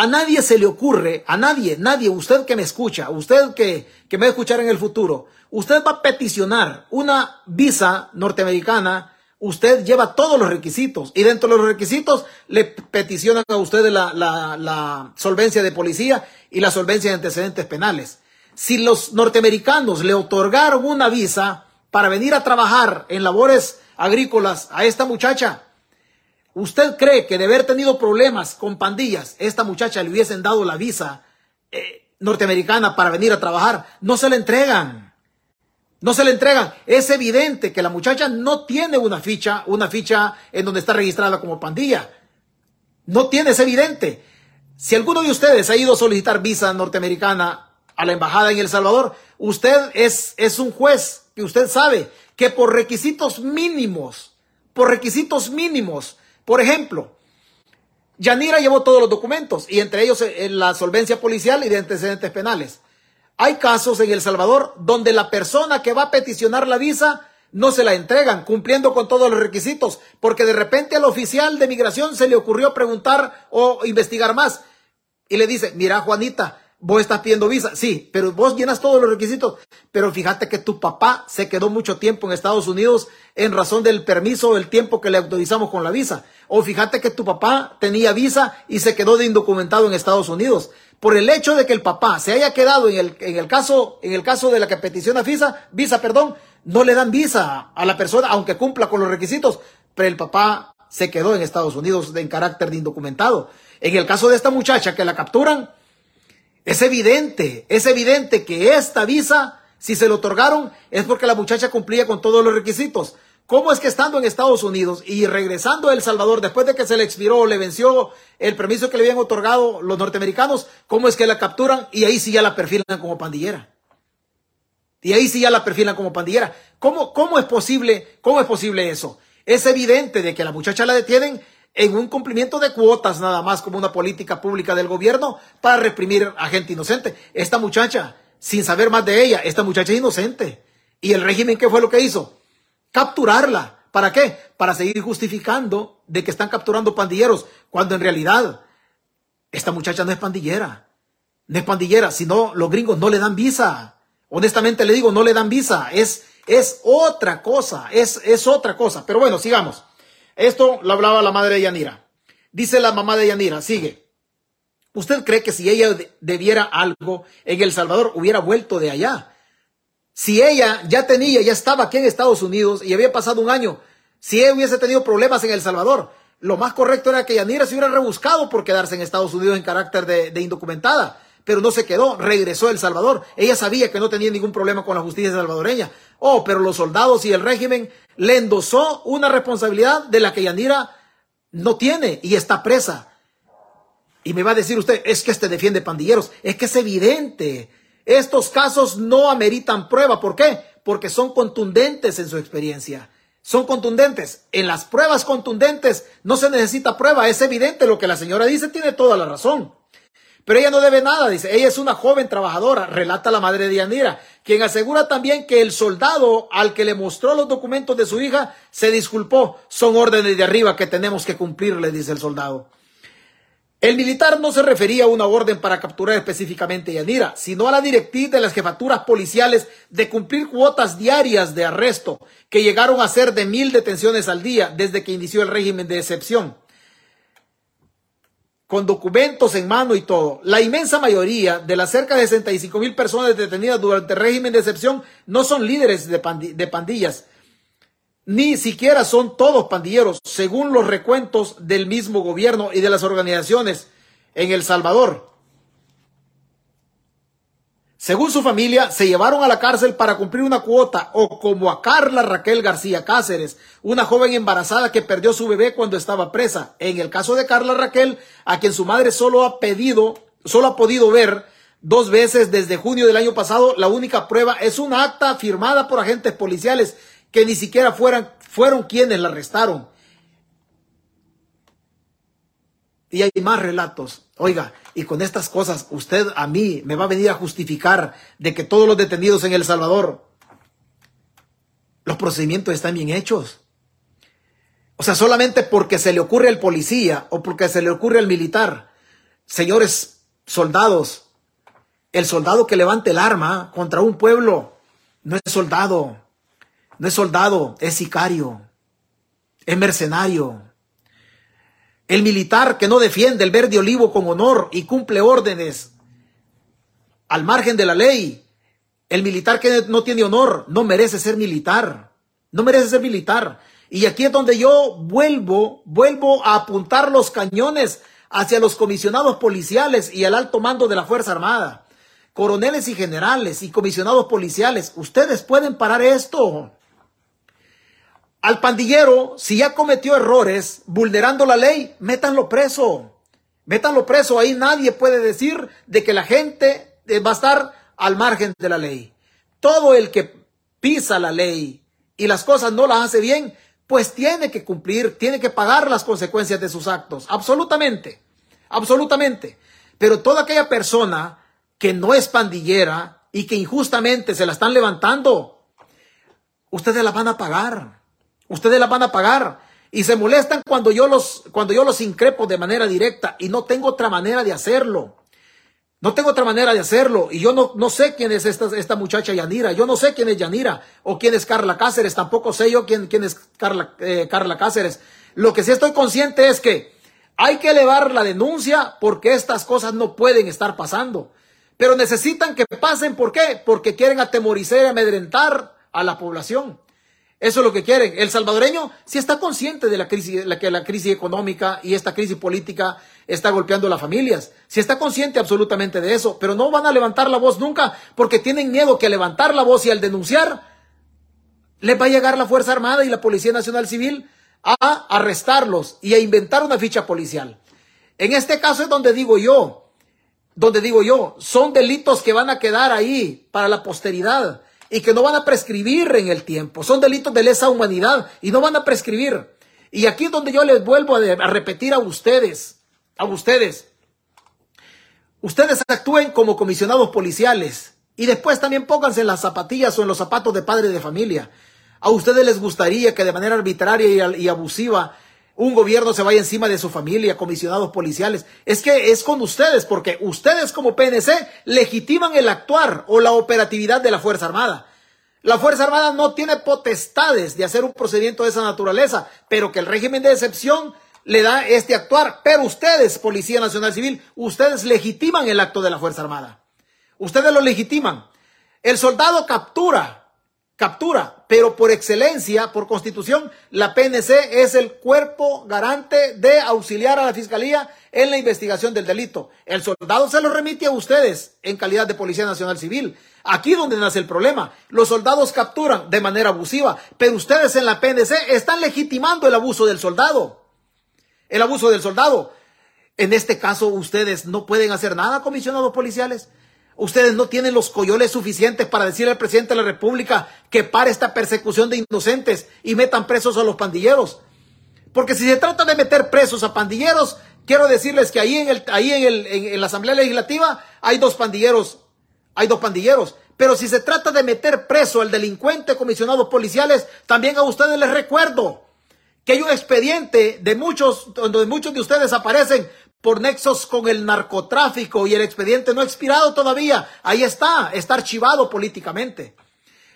A nadie se le ocurre, a nadie, nadie, usted que me escucha, usted que, que me va a escuchar en el futuro, usted va a peticionar una visa norteamericana, usted lleva todos los requisitos y dentro de los requisitos le peticionan a usted la, la, la solvencia de policía y la solvencia de antecedentes penales. Si los norteamericanos le otorgaron una visa para venir a trabajar en labores agrícolas a esta muchacha, ¿Usted cree que de haber tenido problemas con pandillas, esta muchacha le hubiesen dado la visa eh, norteamericana para venir a trabajar? No se le entregan. No se le entregan. Es evidente que la muchacha no tiene una ficha, una ficha en donde está registrada como pandilla. No tiene, es evidente. Si alguno de ustedes ha ido a solicitar visa norteamericana a la embajada en El Salvador, usted es, es un juez que usted sabe que por requisitos mínimos, por requisitos mínimos, por ejemplo, Yanira llevó todos los documentos y entre ellos eh, la solvencia policial y de antecedentes penales. Hay casos en El Salvador donde la persona que va a peticionar la visa no se la entregan cumpliendo con todos los requisitos porque de repente al oficial de migración se le ocurrió preguntar o investigar más y le dice, mira Juanita, vos estás pidiendo visa, sí, pero vos llenas todos los requisitos, pero fíjate que tu papá se quedó mucho tiempo en Estados Unidos en razón del permiso o el tiempo que le autorizamos con la visa, o fíjate que tu papá tenía visa y se quedó de indocumentado en Estados Unidos. Por el hecho de que el papá se haya quedado en el, en el caso, en el caso de la que peticiona visa, visa, perdón, no le dan visa a la persona, aunque cumpla con los requisitos, pero el papá se quedó en Estados Unidos en carácter de indocumentado. En el caso de esta muchacha que la capturan, Es evidente, es evidente que esta visa, si se le otorgaron, es porque la muchacha cumplía con todos los requisitos. ¿Cómo es que estando en Estados Unidos y regresando a El Salvador después de que se le expiró o le venció el permiso que le habían otorgado los norteamericanos, cómo es que la capturan y ahí sí ya la perfilan como pandillera? Y ahí sí ya la perfilan como pandillera. ¿Cómo, cómo es posible, cómo es posible eso? Es evidente de que la muchacha la detienen en un cumplimiento de cuotas nada más como una política pública del gobierno para reprimir a gente inocente. Esta muchacha, sin saber más de ella, esta muchacha es inocente. ¿Y el régimen qué fue lo que hizo? Capturarla. ¿Para qué? Para seguir justificando de que están capturando pandilleros, cuando en realidad esta muchacha no es pandillera. No es pandillera, sino los gringos no le dan visa. Honestamente le digo, no le dan visa. Es, es otra cosa, es, es otra cosa. Pero bueno, sigamos. Esto lo hablaba la madre de Yanira. Dice la mamá de Yanira, sigue. ¿Usted cree que si ella debiera algo en El Salvador hubiera vuelto de allá? Si ella ya tenía, ya estaba aquí en Estados Unidos y había pasado un año, si ella hubiese tenido problemas en El Salvador, lo más correcto era que Yanira se hubiera rebuscado por quedarse en Estados Unidos en carácter de, de indocumentada pero no se quedó, regresó a El Salvador. Ella sabía que no tenía ningún problema con la justicia salvadoreña. Oh, pero los soldados y el régimen le endosó una responsabilidad de la que Yanira no tiene y está presa. Y me va a decir usted, es que este defiende pandilleros. Es que es evidente. Estos casos no ameritan prueba. ¿Por qué? Porque son contundentes en su experiencia. Son contundentes. En las pruebas contundentes no se necesita prueba. Es evidente lo que la señora dice, tiene toda la razón. Pero ella no debe nada, dice. Ella es una joven trabajadora, relata la madre de Yanira, quien asegura también que el soldado al que le mostró los documentos de su hija se disculpó. Son órdenes de arriba que tenemos que cumplir, le dice el soldado. El militar no se refería a una orden para capturar específicamente a Yanira, sino a la directriz de las jefaturas policiales de cumplir cuotas diarias de arresto, que llegaron a ser de mil detenciones al día desde que inició el régimen de excepción con documentos en mano y todo. La inmensa mayoría de las cerca de 65 mil personas detenidas durante el régimen de excepción no son líderes de, pandillas, ni siquiera son todos pandilleros, según los recuentos del mismo gobierno y de las organizaciones en El Salvador. Según su familia, se llevaron a la cárcel para cumplir una cuota, o como a Carla Raquel García Cáceres, una joven embarazada que perdió su bebé cuando estaba presa. En el caso de Carla Raquel, a quien su madre solo ha pedido, solo ha podido ver dos veces desde junio del año pasado, la única prueba es un acta firmada por agentes policiales que ni siquiera fueran, fueron quienes la arrestaron. Y hay más relatos. Oiga, y con estas cosas, usted a mí me va a venir a justificar de que todos los detenidos en El Salvador, los procedimientos están bien hechos. O sea, solamente porque se le ocurre al policía o porque se le ocurre al militar. Señores soldados, el soldado que levante el arma contra un pueblo no es soldado, no es soldado, es sicario, es mercenario. El militar que no defiende el verde olivo con honor y cumple órdenes al margen de la ley. El militar que no tiene honor no merece ser militar. No merece ser militar. Y aquí es donde yo vuelvo, vuelvo a apuntar los cañones hacia los comisionados policiales y al alto mando de la Fuerza Armada. Coroneles y generales y comisionados policiales, ustedes pueden parar esto. Al pandillero, si ya cometió errores vulnerando la ley, métanlo preso. Métanlo preso. Ahí nadie puede decir de que la gente eh, va a estar al margen de la ley. Todo el que pisa la ley y las cosas no las hace bien, pues tiene que cumplir, tiene que pagar las consecuencias de sus actos. Absolutamente. Absolutamente. Pero toda aquella persona que no es pandillera y que injustamente se la están levantando, ustedes la van a pagar. Ustedes la van a pagar. Y se molestan cuando yo los, cuando yo los increpo de manera directa y no tengo otra manera de hacerlo. No tengo otra manera de hacerlo. Y yo no, no sé quién es esta, esta muchacha Yanira. Yo no sé quién es Yanira o quién es Carla Cáceres. Tampoco sé yo quién, quién es Carla, eh, Carla Cáceres. Lo que sí estoy consciente es que hay que elevar la denuncia porque estas cosas no pueden estar pasando. Pero necesitan que pasen. ¿Por qué? Porque quieren atemorizar y amedrentar a la población. Eso es lo que quieren. El salvadoreño sí está consciente de la crisis, la que la crisis económica y esta crisis política está golpeando a las familias. Sí está consciente absolutamente de eso, pero no van a levantar la voz nunca porque tienen miedo que al levantar la voz y al denunciar les va a llegar la Fuerza Armada y la Policía Nacional Civil a arrestarlos y a inventar una ficha policial. En este caso es donde digo yo, donde digo yo, son delitos que van a quedar ahí para la posteridad y que no van a prescribir en el tiempo. Son delitos de lesa humanidad y no van a prescribir. Y aquí es donde yo les vuelvo a, repetir a ustedes, a ustedes. Ustedes actúen como comisionados policiales y después también pónganse en las zapatillas o en los zapatos de padre de familia. A ustedes les gustaría que de manera arbitraria y abusiva un gobierno se vaya encima de su familia, comisionados policiales. Es que es con ustedes, porque ustedes como PNC legitiman el actuar o la operatividad de la Fuerza Armada. La Fuerza Armada no tiene potestades de hacer un procedimiento de esa naturaleza, pero que el régimen de excepción le da este actuar. Pero ustedes, Policía Nacional Civil, ustedes legitiman el acto de la Fuerza Armada. Ustedes lo legitiman. El soldado captura captura, pero por excelencia, por constitución, la PNC es el cuerpo garante de auxiliar a la Fiscalía en la investigación del delito. El soldado se lo remite a ustedes en calidad de Policía Nacional Civil. Aquí donde nace el problema. Los soldados capturan de manera abusiva, pero ustedes en la PNC están legitimando el abuso del soldado. El abuso del soldado. En este caso, ustedes no pueden hacer nada, comisionados policiales. Ustedes no tienen los coyoles suficientes para decirle al presidente de la República que pare esta persecución de inocentes y metan presos a los pandilleros. Porque si se trata de meter presos a pandilleros, quiero decirles que ahí en, el, ahí en, el, en, la Asamblea Legislativa hay dos pandilleros. Hay dos pandilleros. Pero si se trata de meter preso al delincuente comisionados policiales, también a ustedes les recuerdo que hay un expediente de muchos, donde muchos de ustedes aparecen por nexos con el narcotráfico y el expediente no ha expirado todavía. Ahí está, está archivado políticamente.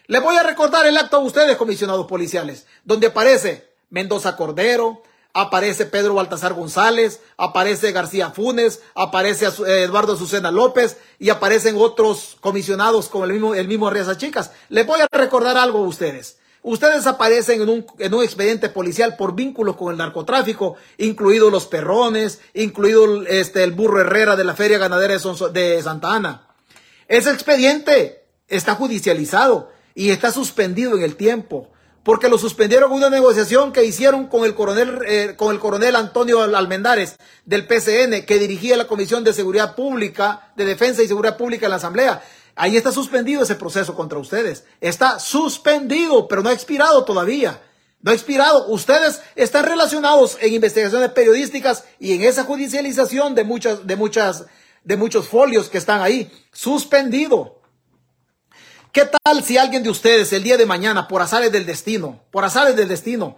Le voy a recordar el acto a ustedes, comisionados policiales, donde aparece Mendoza Cordero, aparece Pedro Baltasar González, aparece García Funes, aparece eh, Eduardo Azucena López y aparecen otros comisionados como el mismo, el mismo Arriaza Chicas. Les voy a recordar algo a ustedes. Ustedes aparecen en un, en un expediente policial por vínculos con el narcotráfico, incluidos los perrones, incluido este, el burro Herrera de la Feria Ganadera de Santa Ana. Ese expediente está judicializado y está suspendido en el tiempo, porque lo suspendieron en una negociación que hicieron con el coronel, eh, con el coronel Antonio Almendares del PCN, que dirigía la Comisión de Seguridad Pública, de Defensa y Seguridad Pública en la Asamblea. Ahí está suspendido ese proceso contra ustedes. Está suspendido, pero no ha expirado todavía. No ha expirado. Ustedes están relacionados en investigaciones periodísticas y en esa judicialización de muchas, de muchas, de muchos folios que están ahí. Suspendido. ¿Qué tal si alguien de ustedes el día de mañana, por azares del destino, por azares del destino,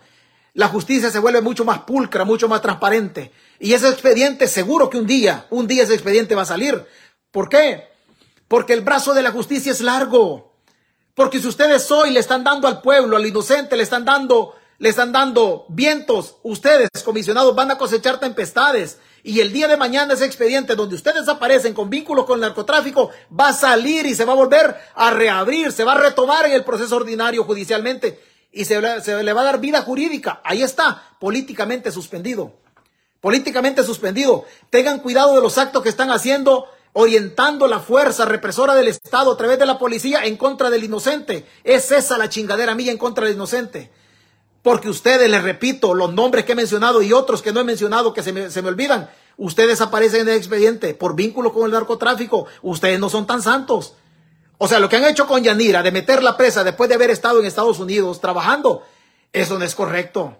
la justicia se vuelve mucho más pulcra, mucho más transparente? Y ese expediente, seguro que un día, un día ese expediente va a salir. ¿Por qué? Porque el brazo de la justicia es largo. Porque si ustedes hoy le están dando al pueblo, al inocente, le están dando, le están dando vientos, ustedes, comisionados, van a cosechar tempestades. Y el día de mañana ese expediente donde ustedes aparecen con vínculos con el narcotráfico va a salir y se va a volver a reabrir, se va a retomar en el proceso ordinario judicialmente y se, se le va a dar vida jurídica. Ahí está, políticamente suspendido. Políticamente suspendido. Tengan cuidado de los actos que están haciendo orientando la fuerza represora del Estado a través de la policía en contra del inocente. Es esa la chingadera mía en contra del inocente. Porque ustedes, les repito, los nombres que he mencionado y otros que no he mencionado que se me, se me olvidan, ustedes aparecen en el expediente por vínculo con el narcotráfico. Ustedes no son tan santos. O sea, lo que han hecho con Yanira de meter la presa después de haber estado en Estados Unidos trabajando, eso no es correcto.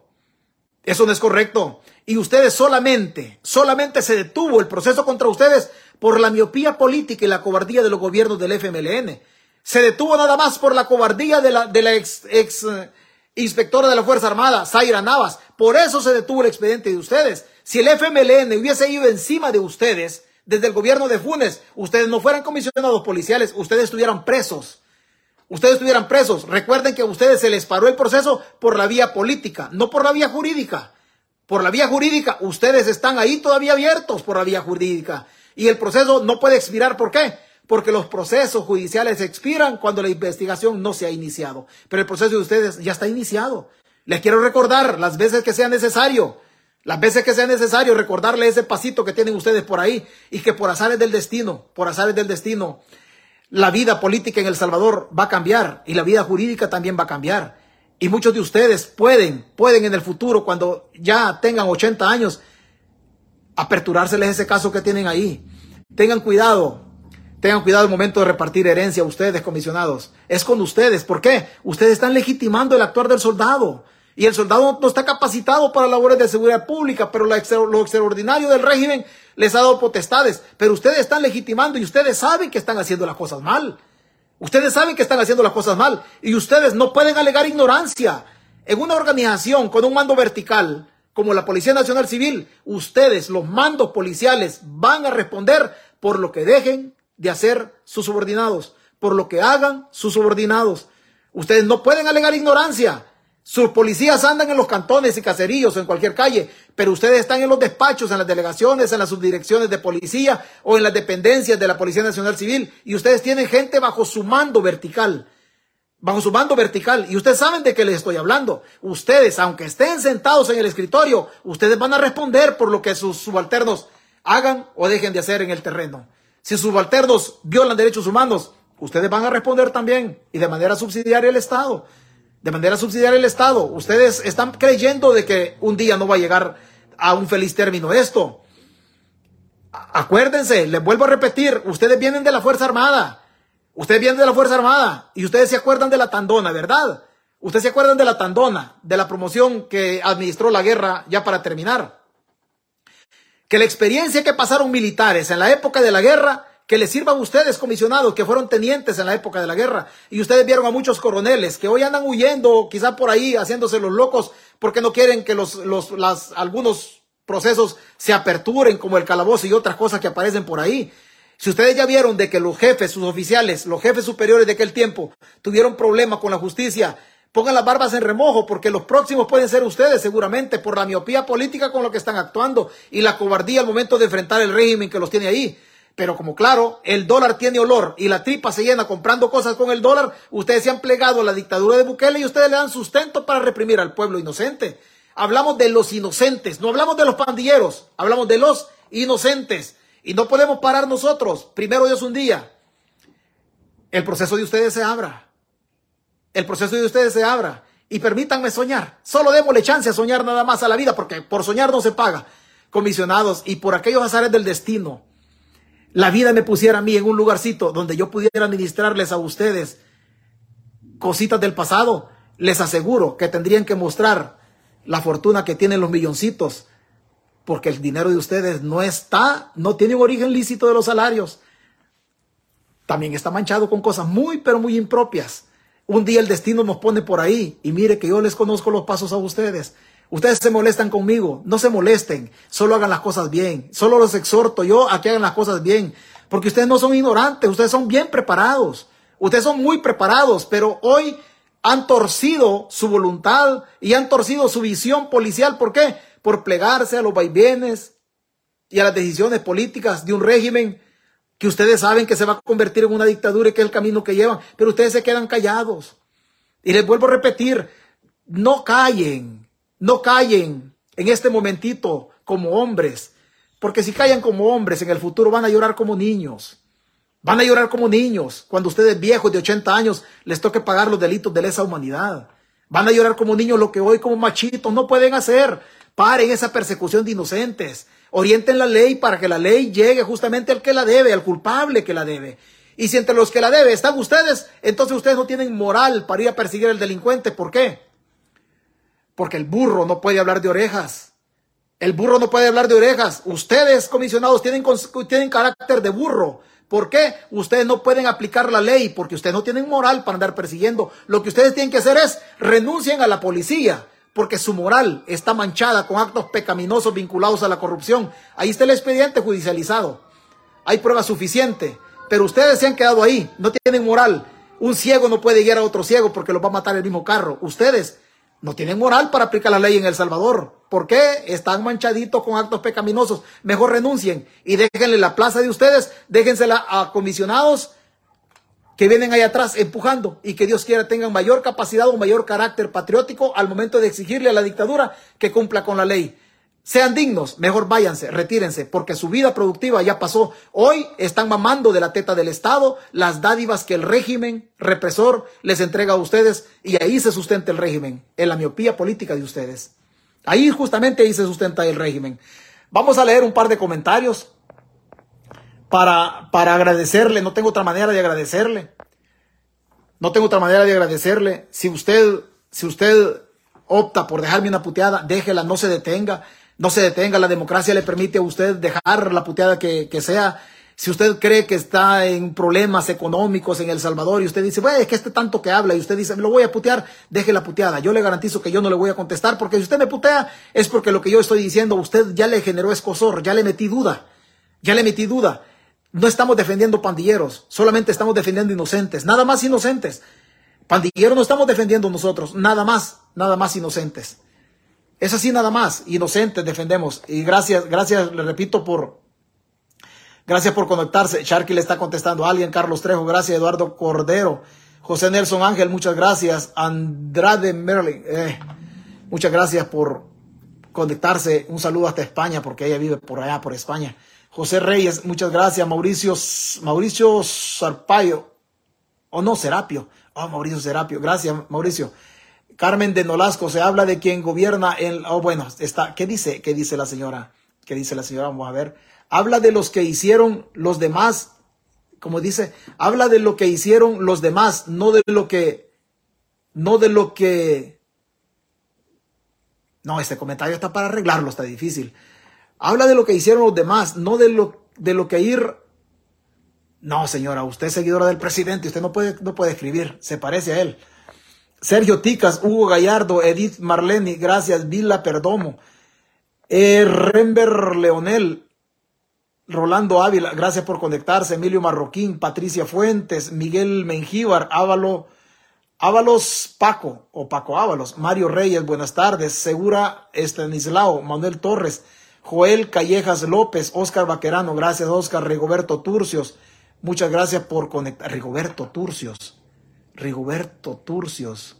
Eso no es correcto. Y ustedes solamente, solamente se detuvo el proceso contra ustedes por la miopía política y la cobardía de los gobiernos del FMLN. Se detuvo nada más por la cobardía de la, de la ex, eh, inspectora de la Fuerza Armada, Zaira Navas. Por eso se detuvo el expediente de ustedes. Si el FMLN hubiese ido encima de ustedes, desde el gobierno de Funes, ustedes no fueran comisionados policiales, ustedes estuvieran presos. Ustedes estuvieran presos. Recuerden que a ustedes se les paró el proceso por la vía política, no por la vía jurídica. Por la vía jurídica, ustedes están ahí todavía abiertos por la vía jurídica y el proceso no puede expirar. ¿Por qué? porque los procesos judiciales expiran cuando la investigación no se ha iniciado. Pero el proceso de ustedes ya está iniciado. Les quiero recordar las veces que sea necesario, las veces que sea necesario recordarle ese pasito que tienen ustedes por ahí y que por azares del destino, por azares del destino, la vida política en El Salvador va a cambiar y la vida jurídica también va a cambiar. Y muchos de ustedes pueden, pueden en el futuro, cuando ya tengan 80 años, aperturárseles ese caso que tienen ahí. Tengan cuidado, tengan cuidado el momento de repartir herencia a ustedes, comisionados. Es con ustedes. ¿Por qué? Ustedes están legitimando el actuar del soldado. Y el soldado no está capacitado para labores de seguridad pública, pero lo extraordinario del régimen les ha dado potestades. Pero ustedes están legitimando y ustedes saben que están haciendo las cosas mal. Ustedes saben que están haciendo las cosas mal. Y ustedes no pueden alegar ignorancia. En una organización con un mando vertical, como la Policía Nacional Civil, ustedes, los mandos policiales, van a responder por lo que dejen de hacer sus subordinados, por lo que hagan sus subordinados. Ustedes no pueden alegar ignorancia. Sus policías andan en los cantones y caseríos o en cualquier calle, pero ustedes están en los despachos, en las delegaciones, en las subdirecciones de policía o en las dependencias de la Policía Nacional Civil y ustedes tienen gente bajo su mando vertical, bajo su mando vertical y ustedes saben de qué les estoy hablando. Ustedes, aunque estén sentados en el escritorio, ustedes van a responder por lo que sus subalternos hagan o dejen de hacer en el terreno. Si sus subalternos violan derechos humanos, ustedes van a responder también y de manera subsidiaria el Estado de manera subsidiaria el Estado. Ustedes están creyendo de que un día no va a llegar a un feliz término esto. Acuérdense, les vuelvo a repetir, ustedes vienen de la Fuerza Armada. Ustedes vienen de la Fuerza Armada y ustedes se acuerdan de la Tandona, ¿verdad? Ustedes se acuerdan de la Tandona, de la promoción que administró la guerra ya para terminar. Que la experiencia que pasaron militares en la época de la guerra que les sirvan a ustedes, comisionados, que fueron tenientes en la época de la guerra, y ustedes vieron a muchos coroneles que hoy andan huyendo, quizá por ahí, haciéndose los locos, porque no quieren que los, los, las, algunos procesos se aperturen, como el calabozo y otras cosas que aparecen por ahí. Si ustedes ya vieron de que los jefes, sus oficiales, los jefes superiores de aquel tiempo tuvieron problemas con la justicia, pongan las barbas en remojo, porque los próximos pueden ser ustedes seguramente por la miopía política con lo que están actuando y la cobardía al momento de enfrentar el régimen que los tiene ahí. Pero como claro, el dólar tiene olor y la tripa se llena comprando cosas con el dólar, ustedes se han plegado a la dictadura de Bukele y ustedes le dan sustento para reprimir al pueblo inocente. Hablamos de los inocentes, no hablamos de los pandilleros, hablamos de los inocentes. Y no podemos parar nosotros. Primero Dios un día. El proceso de ustedes se abra. El proceso de ustedes se abra. Y permítanme soñar. Solo démosle chance a soñar nada más a la vida, porque por soñar no se paga. Comisionados y por aquellos azares del destino la vida me pusiera a mí en un lugarcito donde yo pudiera administrarles a ustedes cositas del pasado, les aseguro que tendrían que mostrar la fortuna que tienen los milloncitos, porque el dinero de ustedes no está, no tiene un origen lícito de los salarios. También está manchado con cosas muy, pero muy impropias. Un día el destino nos pone por ahí y mire que yo les conozco los pasos a ustedes. Ustedes se molestan conmigo, no se molesten, solo hagan las cosas bien. Solo los exhorto yo a que hagan las cosas bien, porque ustedes no son ignorantes, ustedes son bien preparados. Ustedes son muy preparados, pero hoy han torcido su voluntad y han torcido su visión policial. ¿Por qué? Por plegarse a los vaivenes y a las decisiones políticas de un régimen que ustedes saben que se va a convertir en una dictadura y que es el camino que llevan, pero ustedes se quedan callados. Y les vuelvo a repetir, no callen, no callen en este momentito como hombres, porque si callan como hombres, en el futuro van a llorar como niños. Van a llorar como niños cuando ustedes viejos de 80 años les toque pagar los delitos de lesa humanidad. Van a llorar como niños lo que hoy como machitos no pueden hacer. Paren esa persecución de inocentes. Orienten la ley para que la ley llegue justamente al que la debe, al culpable que la debe. Y si entre los que la debe están ustedes, entonces ustedes no tienen moral para ir a perseguir al delincuente. ¿Por qué? Porque el burro no puede hablar de orejas. El burro no puede hablar de orejas. Ustedes, comisionados, tienen, tienen carácter de burro. ¿Por qué? Ustedes no pueden aplicar la ley porque ustedes no tienen moral para andar persiguiendo. Lo que ustedes tienen que hacer es renuncien a la policía porque su moral está manchada con actos pecaminosos vinculados a la corrupción. Ahí está el expediente judicializado. Hay prueba suficiente. Pero ustedes se han quedado ahí. No tienen moral. Un ciego no puede guiar a otro ciego porque lo va a matar el mismo carro. Ustedes no tienen moral para aplicar la ley en El Salvador. ¿Por qué? Están manchaditos con actos pecaminosos. Mejor renuncien y déjenle la plaza de ustedes, déjensela a comisionados que vienen ahí atrás empujando y que Dios quiera tengan mayor capacidad o mayor carácter patriótico al momento de exigirle a la dictadura que cumpla con la ley. Sean dignos, mejor váyanse, retírense, porque su vida productiva ya pasó. Hoy están mamando de la teta del Estado las dádivas que el régimen represor les entrega a ustedes y ahí se sustenta el régimen, en la miopía política de ustedes. Ahí justamente ahí se sustenta el régimen. Vamos a leer un par de comentarios para, para agradecerle. No tengo otra manera de agradecerle. No tengo otra manera de agradecerle. Si usted, si usted opta por dejarme una puteada, déjela, no se detenga. No se detenga. La democracia le permite a usted dejar la puteada que, que sea. Si usted cree que está en problemas económicos en El Salvador y usted dice, bueno, es que este tanto que habla y usted dice, lo voy a putear, deje la puteada. Yo le garantizo que yo no le voy a contestar porque si usted me putea es porque lo que yo estoy diciendo usted ya le generó escosor, ya le metí duda, ya le metí duda. No estamos defendiendo pandilleros, solamente estamos defendiendo inocentes, nada más inocentes. Pandilleros no estamos defendiendo nosotros, nada más, nada más inocentes. Es así nada más, inocentes defendemos. Y gracias, gracias, le repito, por, gracias por conectarse. Sharky le está contestando a alguien, Carlos Trejo, gracias, Eduardo Cordero, José Nelson Ángel, muchas gracias, Andrade Merlin, eh, muchas gracias por conectarse. Un saludo hasta España, porque ella vive por allá, por España. José Reyes, muchas gracias. Mauricio, Mauricio Sarpayo, o no, Serapio. Oh, Mauricio Serapio, gracias, Mauricio. Carmen de Nolasco, se habla de quien gobierna en, oh, bueno, está, ¿qué dice? ¿Qué dice la señora? ¿Qué dice la señora? Vamos a ver. Habla de los que hicieron los demás, como dice, habla de lo que hicieron los demás, no de lo que, no de lo que, no, este comentario está para arreglarlo, está difícil. Habla de lo que hicieron los demás, no de lo, de lo que ir. No, señora, usted es seguidora del presidente, usted no puede, no puede escribir, se parece a él. Sergio Ticas, Hugo Gallardo, Edith Marleni, gracias, Vila Perdomo, eh, Leonel, Rolando Ávila, gracias por conectarse, Emilio Marroquín, Patricia Fuentes, Miguel Mengíbar, Ávalo, Ábalos Paco o Paco Ábalos, Mario Reyes, buenas tardes, Segura Estanislao, Manuel Torres, Joel Callejas López, Oscar Vaquerano, gracias Oscar, Rigoberto Turcios, muchas gracias por conectar. Rigoberto Turcios, Rigoberto Turcios,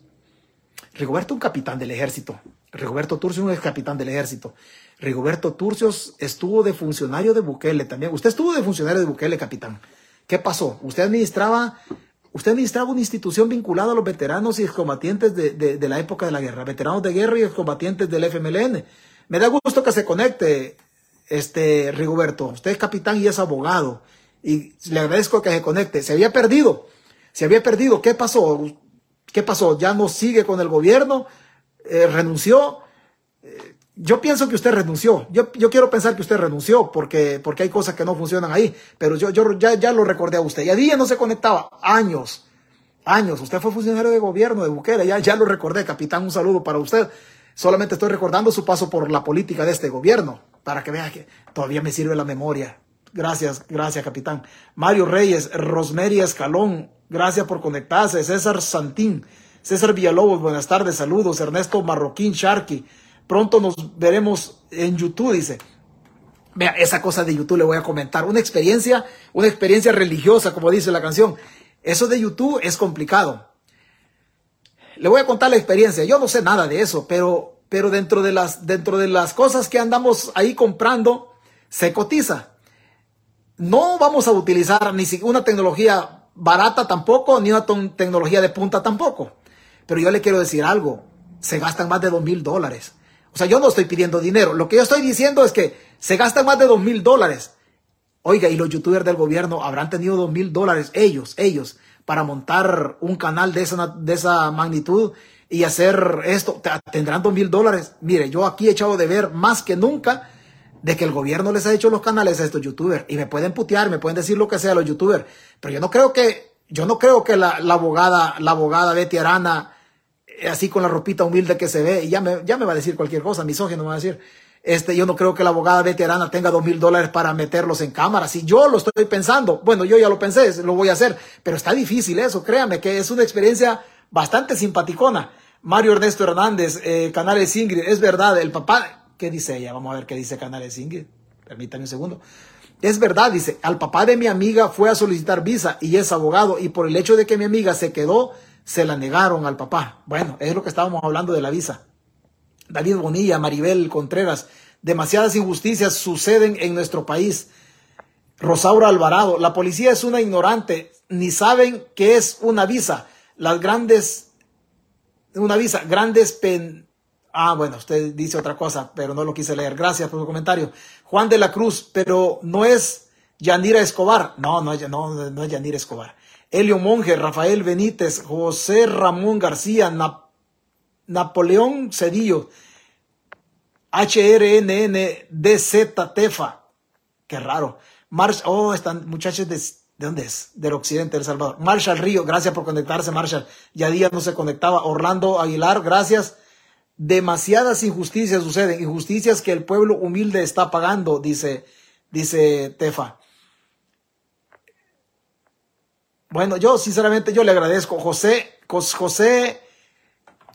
Rigoberto un capitán del ejército, Rigoberto Turcios un ex capitán del ejército. Rigoberto Turcios estuvo de funcionario de Bukele también. Usted estuvo de funcionario de Bukele, capitán. ¿Qué pasó? Usted administraba, usted administraba una institución vinculada a los veteranos y excombatientes de, de la época de la guerra, veteranos de guerra y excombatientes del FMLN. Me da gusto que se conecte, este Rigoberto. Usted es capitán y es abogado. Y le agradezco que se conecte. Se había perdido. Se había perdido. ¿Qué pasó? ¿Qué pasó? ¿Ya no sigue con el gobierno? Eh, ¿Renunció? Eh, yo pienso que usted renunció. Yo, yo, quiero pensar que usted renunció porque, porque hay cosas que no funcionan ahí. Pero yo, yo ya, ya lo recordé a usted. Y a día no se conectaba. Años. Años. Usted fue funcionario de gobierno de Bukele. Ya, ya lo recordé. Capitán, un saludo para usted. Solamente estoy recordando su paso por la política de este gobierno, para que vea que todavía me sirve la memoria. Gracias, gracias, capitán. Mario Reyes, Rosemary Escalón, gracias por conectarse. César Santín, César Villalobos, buenas tardes, saludos. Ernesto Marroquín Sharky, pronto nos veremos en YouTube, dice. Vea, esa cosa de YouTube le voy a comentar. Una experiencia, una experiencia religiosa, como dice la canción. Eso de YouTube es complicado. Le voy a contar la experiencia. Yo no sé nada de eso, pero, pero dentro, de las, dentro de las cosas que andamos ahí comprando, se cotiza. No vamos a utilizar ni una tecnología barata tampoco, ni una tecnología de punta tampoco. Pero yo le quiero decir algo, se gastan más de dos mil dólares. O sea, yo no estoy pidiendo dinero. Lo que yo estoy diciendo es que se gastan más de dos mil dólares. Oiga, y los youtubers del gobierno habrán tenido dos mil dólares, ellos, ellos, para montar un canal de esa, de esa magnitud y hacer esto, tendrán dos mil dólares. Mire, yo aquí he echado de ver más que nunca de que el gobierno les ha hecho los canales a estos youtubers. Y me pueden putear, me pueden decir lo que sea los youtubers, pero yo no creo que, yo no creo que la, la abogada, la abogada Betty Arana, eh, así con la ropita humilde que se ve, y ya me, ya me va a decir cualquier cosa, misógino me va a decir, este, yo no creo que la abogada veterana tenga dos mil dólares para meterlos en cámara. Si yo lo estoy pensando, bueno, yo ya lo pensé, lo voy a hacer, pero está difícil eso, créame que es una experiencia bastante simpaticona. Mario Ernesto Hernández, eh, Canales Ingrid, es verdad, el papá, ¿qué dice ella? Vamos a ver qué dice Canales Ingrid. Permítanme un segundo. Es verdad, dice, al papá de mi amiga fue a solicitar visa y es abogado y por el hecho de que mi amiga se quedó, se la negaron al papá. Bueno, es lo que estábamos hablando de la visa. David Bonilla, Maribel Contreras, demasiadas injusticias suceden en nuestro país. Rosaura Alvarado, la policía es una ignorante, ni saben qué es una visa. Las grandes, una visa, grandes pen, Ah, bueno, usted dice otra cosa, pero no lo quise leer. Gracias por su comentario. Juan de la Cruz, pero no es Yanira Escobar. No, no, no, no es Yanira Escobar. Elio Monge, Rafael Benítez, José Ramón García, Napoleón Cedillo, HRNNDZ Tefa. Qué raro. Marsh, oh, están muchachos de, ¿de dónde es? Del occidente del Salvador. Marshall Río, gracias por conectarse, Marshall. Ya días no se conectaba. Orlando Aguilar, gracias. Demasiadas injusticias suceden, injusticias que el pueblo humilde está pagando, dice, dice Tefa. Bueno, yo sinceramente yo le agradezco. José, José,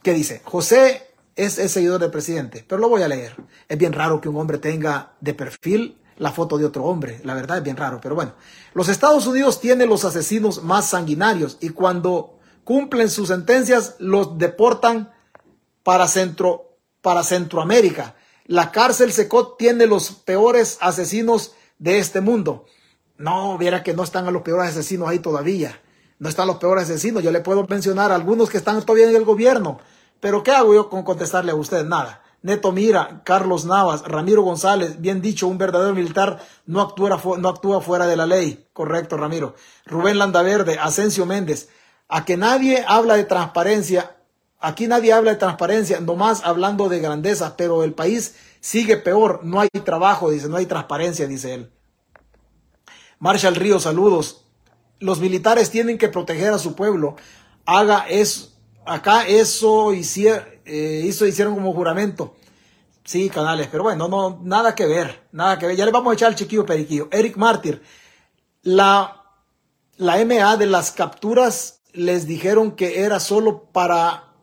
¿qué dice? José es, el seguidor del presidente, pero lo voy a leer. Es bien raro que un hombre tenga de perfil la foto de otro hombre. La verdad es bien raro, pero bueno. Los Estados Unidos tienen los asesinos más sanguinarios y cuando cumplen sus sentencias los deportan para, Centro, para Centroamérica. La cárcel Secot tiene los peores asesinos de este mundo. No, viera que no están a los peores asesinos ahí todavía. No están los peores asesinos. Yo le puedo mencionar algunos que están todavía en el gobierno. Pero ¿qué hago yo con contestarle a usted? Nada. Neto Mira, Carlos Navas, Ramiro González, bien dicho, un verdadero militar no actúa, no actúa fuera de la ley. Correcto, Ramiro. Rubén Landaverde, Asensio Méndez. A que nadie habla de transparencia Aquí nadie habla de transparencia, nomás hablando de grandeza, pero el país sigue peor, no hay trabajo, dice, no hay transparencia, dice él. Marshall Río, saludos. Los militares tienen que proteger a su pueblo. Haga eso. Acá eso hicieron, eh, hicieron como juramento. Sí, canales, pero bueno, no, nada que ver, nada que ver. Ya le vamos a echar al chiquillo periquillo. Eric Mártir, la, la MA de las capturas les dijeron que era solo para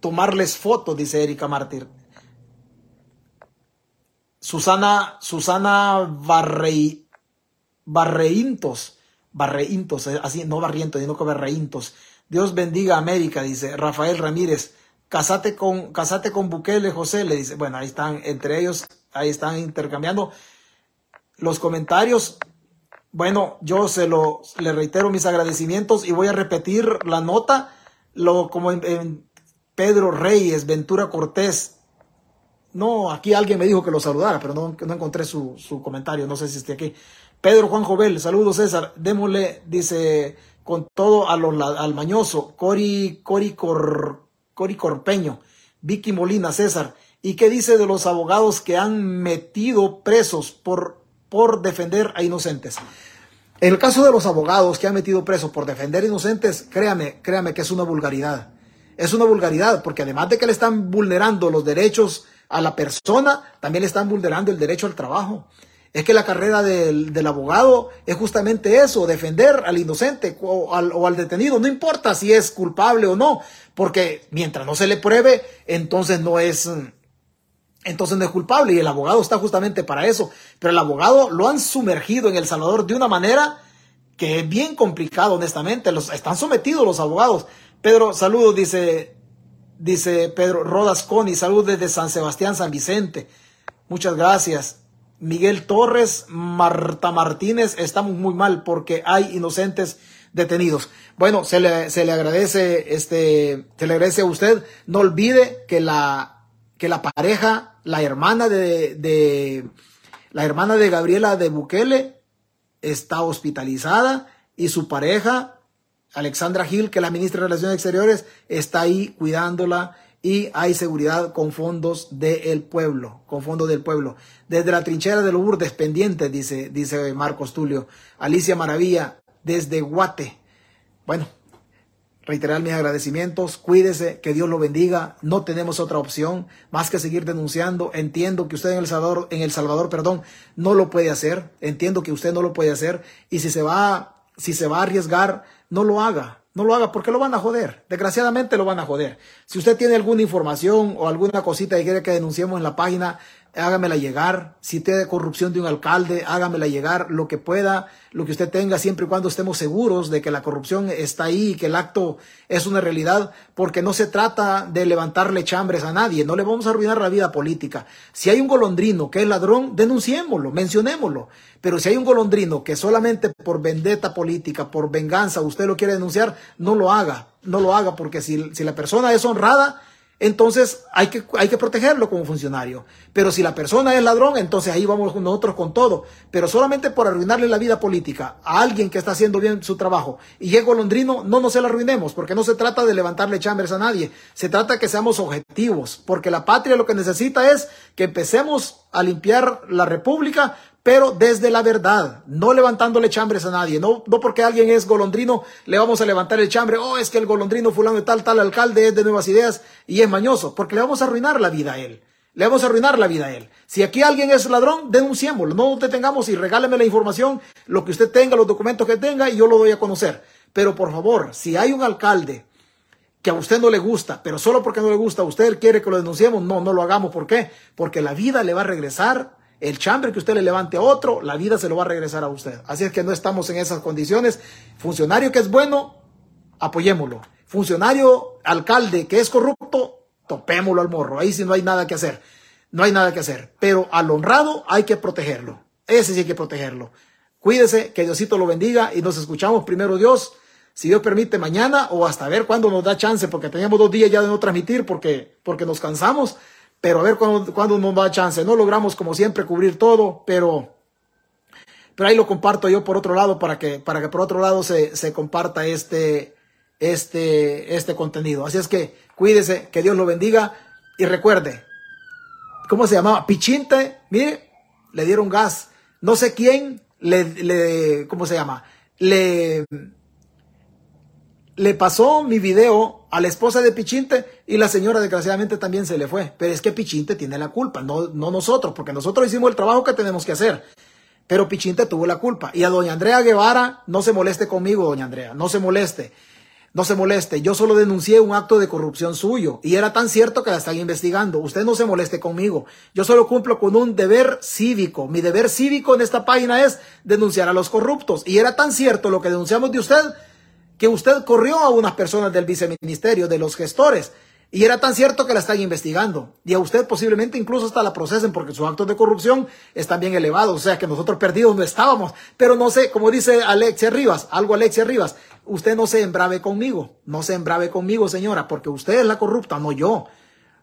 tomarles fotos, dice Erika Mártir. Susana, Susana Barrei, Barreintos, Barreintos, eh, así, no Barrientos, sino que Barreintos. Dios bendiga a América, dice Rafael Ramírez. Casate con, casate con Bukele, José, le dice. Bueno, ahí están, entre ellos, ahí están intercambiando los comentarios. Bueno, yo se lo, le reitero mis agradecimientos y voy a repetir la nota, lo, como en Pedro Reyes, Ventura Cortés. No, aquí alguien me dijo que lo saludara, pero no, no encontré su, comentario, no sé si esté aquí. Pedro Juan Jovel, saludos César, démosle, dice, con todo a los, al mañoso, Cori, Cori, Cori Corpeño, Vicky Molina, César. ¿Y qué dice de los abogados que han metido presos por, por defender a inocentes? En el caso de los abogados que han metido presos por defender a inocentes, créame, créame que es una vulgaridad es una vulgaridad, porque además de que le están vulnerando los derechos a la persona, también le están vulnerando el derecho al trabajo. Es que la carrera del, abogado es justamente eso, defender al inocente o al, o al, detenido, no importa si es culpable o no, porque mientras no se le pruebe, entonces no es, entonces no es culpable y el abogado está justamente para eso. Pero el abogado lo han sumergido en El Salvador de una manera que es bien complicado, honestamente. Los, están sometidos los abogados Pedro, saludos, dice, dice Pedro Rodas Coni, saludos desde San Sebastián, San Vicente. Muchas gracias. Miguel Torres, Marta Martínez, estamos muy mal porque hay inocentes detenidos. Bueno, se le, se le agradece, este, se le agradece a usted. No olvide que la, que la pareja, la hermana de, de, la hermana de Gabriela de Bukele está hospitalizada y su pareja Alexandra Gil, que es la ministra de Relaciones Exteriores, está ahí cuidándola y hay seguridad con fondos del pueblo, con fondos del pueblo. Desde la trinchera de Lourdes pendiente, dice, dice Marcos Tulio. Alicia Maravilla, desde Guate. Bueno, reiterar mis agradecimientos, cuídese, que Dios lo bendiga, no tenemos otra opción más que seguir denunciando, entiendo que usted en El Salvador, en El Salvador, perdón, no lo puede hacer, entiendo que usted no lo puede hacer, y si se va, si se va a arriesgar, no lo haga. No lo haga porque lo van a joder. Desgraciadamente lo van a joder. Si usted tiene alguna información o alguna cosita que quiere que denunciemos en la página, hágamela llegar. Si tiene corrupción de un alcalde, hágamela llegar. Lo que pueda, lo que usted tenga, siempre y cuando estemos seguros de que la corrupción está ahí y que el acto es una realidad, porque no se trata de levantarle chambres a nadie. No le vamos a arruinar la vida política. Si hay un golondrino que es ladrón, denunciémoslo, mencionémoslo. Pero si hay un golondrino que solamente por vendetta política, por venganza, usted lo quiere denunciar, no lo haga. No lo haga, porque si, si la persona es honrada, entonces hay que, hay que protegerlo como funcionario. Pero si la persona es ladrón, entonces ahí vamos nosotros con todo. Pero solamente por arruinarle la vida política a alguien que está haciendo bien su trabajo y es golondrino, no nos se la arruinemos, porque no se trata de levantarle chambres a nadie. Se trata que seamos objetivos, porque la patria lo que necesita es que empecemos a limpiar la república pero desde la verdad, no levantándole chambres a nadie, no, no porque alguien es golondrino, le vamos a levantar el chambre, oh, es que el golondrino fulano de tal, tal alcalde es de nuevas ideas y es mañoso, porque le vamos a arruinar la vida a él. Le vamos a arruinar la vida a él. Si aquí alguien es ladrón, denunciémoslo, no detengamos y regáleme la información, lo que usted tenga, los documentos que tenga y yo lo doy a conocer. Pero por favor, si hay un alcalde que a usted no le gusta, pero solo porque no le gusta, usted quiere que lo denunciemos, no, no lo hagamos. ¿Por qué? Porque la vida le va a regresar el chambre que usted le levante a otro, la vida se lo va a regresar a usted. Así es que no estamos en esas condiciones. Funcionario que es bueno, apoyémoslo. Funcionario, alcalde que es corrupto, topémoslo al morro. Ahí sí no hay nada que hacer. No hay nada que hacer. Pero al honrado hay que protegerlo. Ese sí hay que protegerlo. Cuídese, que Diosito lo bendiga y nos escuchamos primero Dios, si Dios permite mañana o hasta ver cuándo nos da chance, porque teníamos dos días ya de no transmitir porque, porque nos cansamos pero a ver cuándo, nos da chance. No logramos, como siempre, cubrir todo, pero, pero ahí lo comparto yo por otro lado para que, para que por otro lado se, se comparta este, este, este contenido. Así es que cuídese, que Dios lo bendiga y recuerde, ¿cómo se llamaba? Pichinte, mire, le dieron gas. No sé quién le, le ¿cómo se llama? Le, le pasó mi video a la esposa de Pichinte y la señora desgraciadamente también se le fue. Pero es que Pichinte tiene la culpa, no, no nosotros, porque nosotros hicimos el trabajo que tenemos que hacer. Pero Pichinte tuvo la culpa. Y a doña Andrea Guevara, no se moleste conmigo, doña Andrea, no se moleste. No se moleste, yo solo denuncié un acto de corrupción suyo y era tan cierto que la están investigando. Usted no se moleste conmigo. Yo solo cumplo con un deber cívico. Mi deber cívico en esta página es denunciar a los corruptos. Y era tan cierto lo que denunciamos de usted que usted corrió a unas personas del viceministerio, de los gestores, y era tan cierto que la están investigando. Y a usted posiblemente incluso hasta la procesen porque sus actos de corrupción están bien elevados. O sea que nosotros perdidos no estábamos. Pero no sé, como dice Alexia Rivas, algo Alexia Rivas, usted no se embrave conmigo. No se embrave conmigo, señora, porque usted es la corrupta, no yo.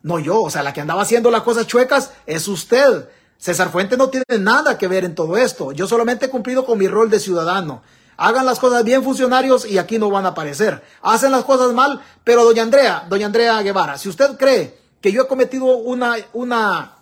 No yo. O sea, la que andaba haciendo las cosas chuecas es usted. César Fuente no tiene nada que ver en todo esto. Yo solamente he cumplido con mi rol de ciudadano. Hagan las cosas bien funcionarios y aquí no van a aparecer. Hacen las cosas mal, pero doña Andrea, doña Andrea Guevara, si usted cree que yo he cometido una, una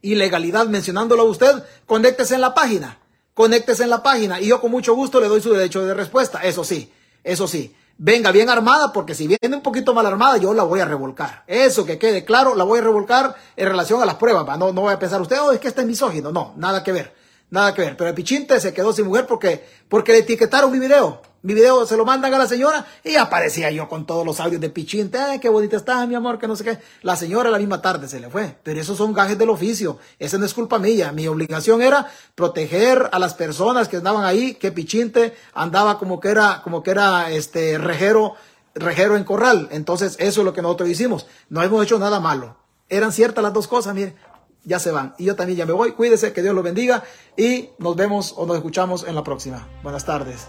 ilegalidad mencionándolo a usted, conéctese en la página. Conéctese en la página y yo con mucho gusto le doy su derecho de respuesta. Eso sí, eso sí. Venga bien armada porque si viene un poquito mal armada yo la voy a revolcar. Eso que quede claro, la voy a revolcar en relación a las pruebas. No, no voy a pensar usted, oh, es que está es misógino. No, nada que ver. Nada que ver. Pero el Pichinte se quedó sin mujer porque, porque le etiquetaron mi video. Mi video se lo mandan a la señora y aparecía yo con todos los audios de Pichinte. Ay, qué bonita está, mi amor, que no sé qué. La señora la misma tarde se le fue. Pero esos son gajes del oficio. Esa no es culpa mía. Mi obligación era proteger a las personas que andaban ahí, que Pichinte andaba como que era, como que era este rejero, rejero en corral. Entonces, eso es lo que nosotros hicimos. No hemos hecho nada malo. Eran ciertas las dos cosas, mire ya se van. Y yo también ya me voy. Cuídese, que Dios lo bendiga y nos vemos o nos escuchamos en la próxima. Buenas tardes.